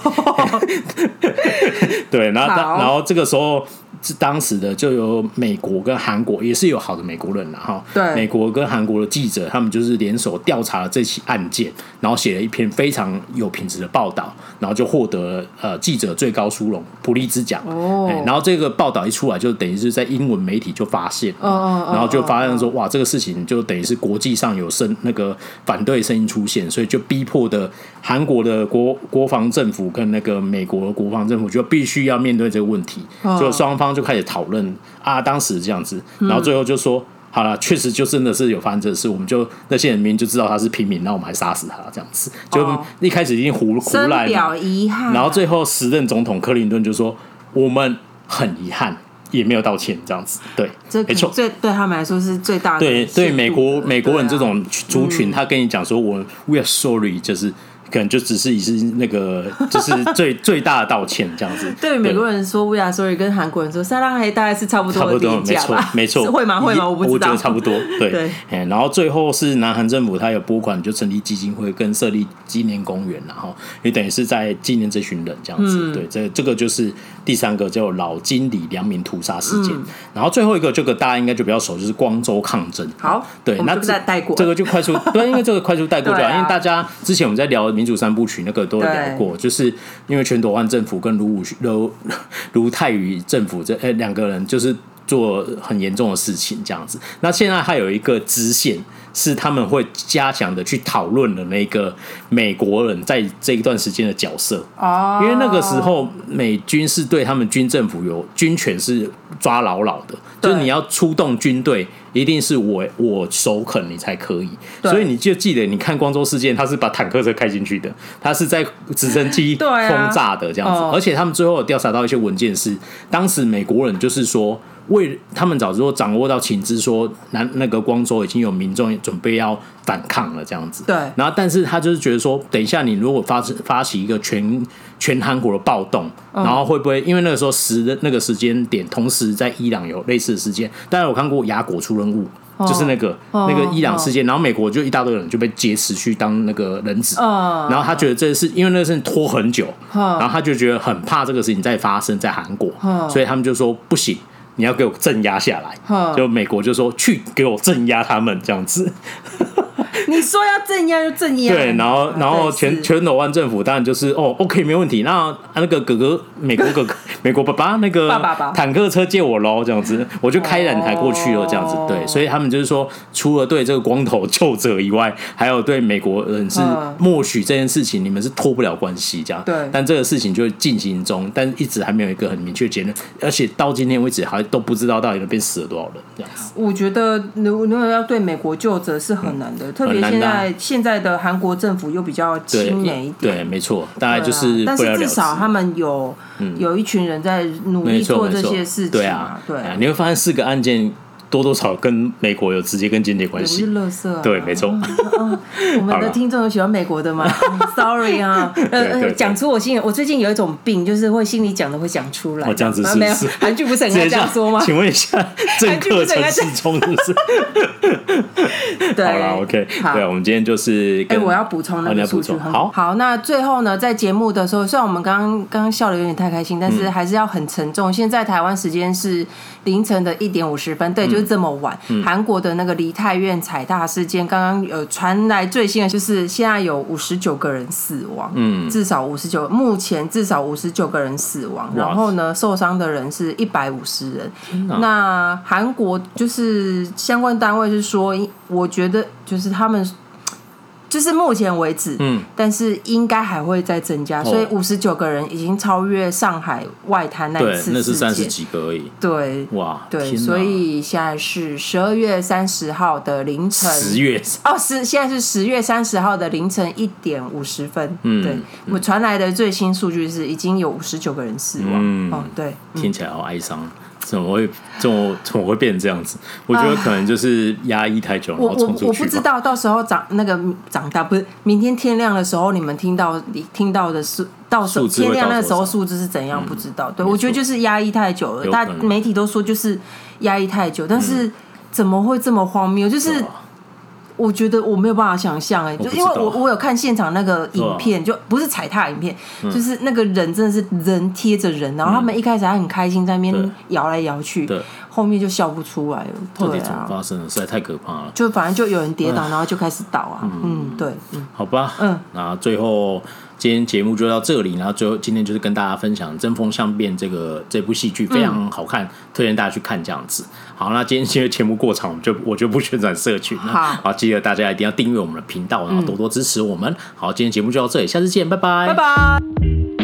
[LAUGHS] 对。然后然后这个时候。是当时的就有美国跟韩国也是有好的美国人了哈，对，美国跟韩国的记者他们就是联手调查了这起案件，然后写了一篇非常有品质的报道，然后就获得呃记者最高殊荣普利兹奖哦。然后这个报道一出来，就等于是在英文媒体就发现，哦，然后就发现说哇，这个事情就等于是国际上有声那个反对声音出现，所以就逼迫的韩国的国国防政府跟那个美国的国防政府就必须要面对这个问题，就双方。就开始讨论啊，当时这样子，然后最后就说、嗯、好了，确实就真的是有发生这事，我们就那些人民就知道他是平民，那我们还杀死他这样子，就一开始已经胡胡来了，然后最后时任总统克林顿就说我们很遗憾，也没有道歉这样子，对，没错，这对他们来说是最大的对对美国美国人这种族群，他跟你讲说我 we are sorry，就是。可能就只是以是那个，[LAUGHS] 就是最最大的道歉这样子。对美国人说 “we are sorry”，跟韩国人说“撒浪嘿”，大概是差不多的定价吧？没错，[LAUGHS] 没错，会吗？会吗？我不知道。我觉得差不多。对 [LAUGHS] 对。然后最后是南韩政府，他有拨款，就成立基金会，跟设立纪念公园，然后也等于是在纪念这群人这样子。嗯、对，这这个就是第三个叫老金李良民屠杀事件。嗯、然后最后一个，这个大家应该就比较熟，就是光州抗争。好，对，那再带过这个就快速对，因为这个快速带过就好，啊、因为大家之前我们在聊。民主三部曲那个都有聊过，就是因为全斗焕政府跟卢武卢 [LAUGHS] 卢泰愚政府这呃两个人就是做很严重的事情这样子。那现在还有一个支线是他们会加强的去讨论的那个美国人在这一段时间的角色。哦，因为那个时候美军是对他们军政府有军权是抓牢牢的，就是你要出动军队。一定是我我首肯你才可以，对。所以你就记得，你看光州事件，他是把坦克车开进去的，他是在直升机 [LAUGHS] 轰炸的这样子，啊、而且他们最后有调查到一些文件是，当时美国人就是说，为他们早就掌握到情资，说南那个光州已经有民众准备要反抗了这样子，对，然后但是他就是觉得说，等一下你如果发发起一个全全韩国的暴动，然后会不会因为那个时候时的那个时间点，同时在伊朗有类似的事件？当然，我看过雅果出任务，就是那个那个伊朗事件，然后美国就一大堆人就被劫持去当那个人质，然后他觉得这是因为那个事情拖很久，然后他就觉得很怕这个事情再发生在韩国，所以他们就说不行，你要给我镇压下来，就美国就说去给我镇压他们这样子。[LAUGHS] 你说要镇压就镇压，对，然后然后全全斗湾政府当然就是哦，OK 没问题，那那个哥哥美国哥哥 [LAUGHS] 美国爸爸那个坦克车借我喽，这样子 [LAUGHS] 我就开两台过去了，这样子对，所以他们就是说，除了对这个光头救者以外，还有对美国人是默许这件事情，你们是脱不了关系这样，对，但这个事情就进行中，但一直还没有一个很明确结论，而且到今天为止还都不知道到底那边死了多少人这样子。我觉得如如果要对美国救者是很难的，特。现在现在的韩国政府又比较清廉一点，对，没错，大概就是，但是至少他们有有一群人在努力做这些事情，对啊，对，你会发现四个案件。多多少跟美国有直接跟间接关系，是垃圾啊，对，没错。[LAUGHS] 我们的听众有喜欢美国的吗？[LAUGHS] Sorry 啊，[LAUGHS] 呃，讲出我心里，我最近有一种病，就是会心里讲的会讲出来。我这样子是没有，韩剧不是很爱这样说吗？请问一下，政客陈世忠是不是？对，好了，OK，对，我们今天就是，哎，我要补充那个数据，好，好，那最后呢，在节目的时候，虽然我们刚刚刚刚笑的有点太开心，但是还是要很沉重。现在台湾时间是凌晨的一点五十分，对，就。就这么晚，韩国的那个梨泰院踩踏事件，刚刚有传来最新的，就是现在有五十九个人死亡，嗯，至少五十九，目前至少五十九个人死亡，然后呢，受伤的人是一百五十人。那韩国就是相关单位是说，我觉得就是他们就是目前为止，嗯，但是应该还会再增加，所以五十九个人已经超越上海外滩那一次，那是三十几个而已。对，哇，对，所以现在是十二月三十号的凌晨，十月哦，十现在是十月三十号的凌晨一点五十分。嗯，对，我传来的最新数据是已经有五十九个人死亡。嗯，哦，对，听起来好哀伤。怎么会怎么怎么会变成这样子？我觉得可能就是压抑太久。我我我不知道到时候长那个长大不是明天天亮的时候，你们听到你听到的是到时候天亮那时候数字是怎样？不知道。对，我觉得就是压抑太久了。大媒体都说就是压抑太久，但是怎么会这么荒谬？就是。我觉得我没有办法想象哎，就因为我我有看现场那个影片，就不是踩踏影片，就是那个人真的是人贴着人，然后他们一开始还很开心在那边摇来摇去，后面就笑不出来了。到底怎么发生的？实在太可怕了。就反正就有人跌倒，然后就开始倒啊。嗯，对，嗯好吧，嗯，那最后。今天节目就到这里，然后最后今天就是跟大家分享《针锋相变》这个这部戏剧非常好看，嗯、推荐大家去看这样子。好，那今天因为节目过长，我们就我就不宣传社群了。好，好，记得大家一定要订阅我们的频道，然后多多支持我们。嗯、好，今天节目就到这里，下次见，拜拜，拜拜。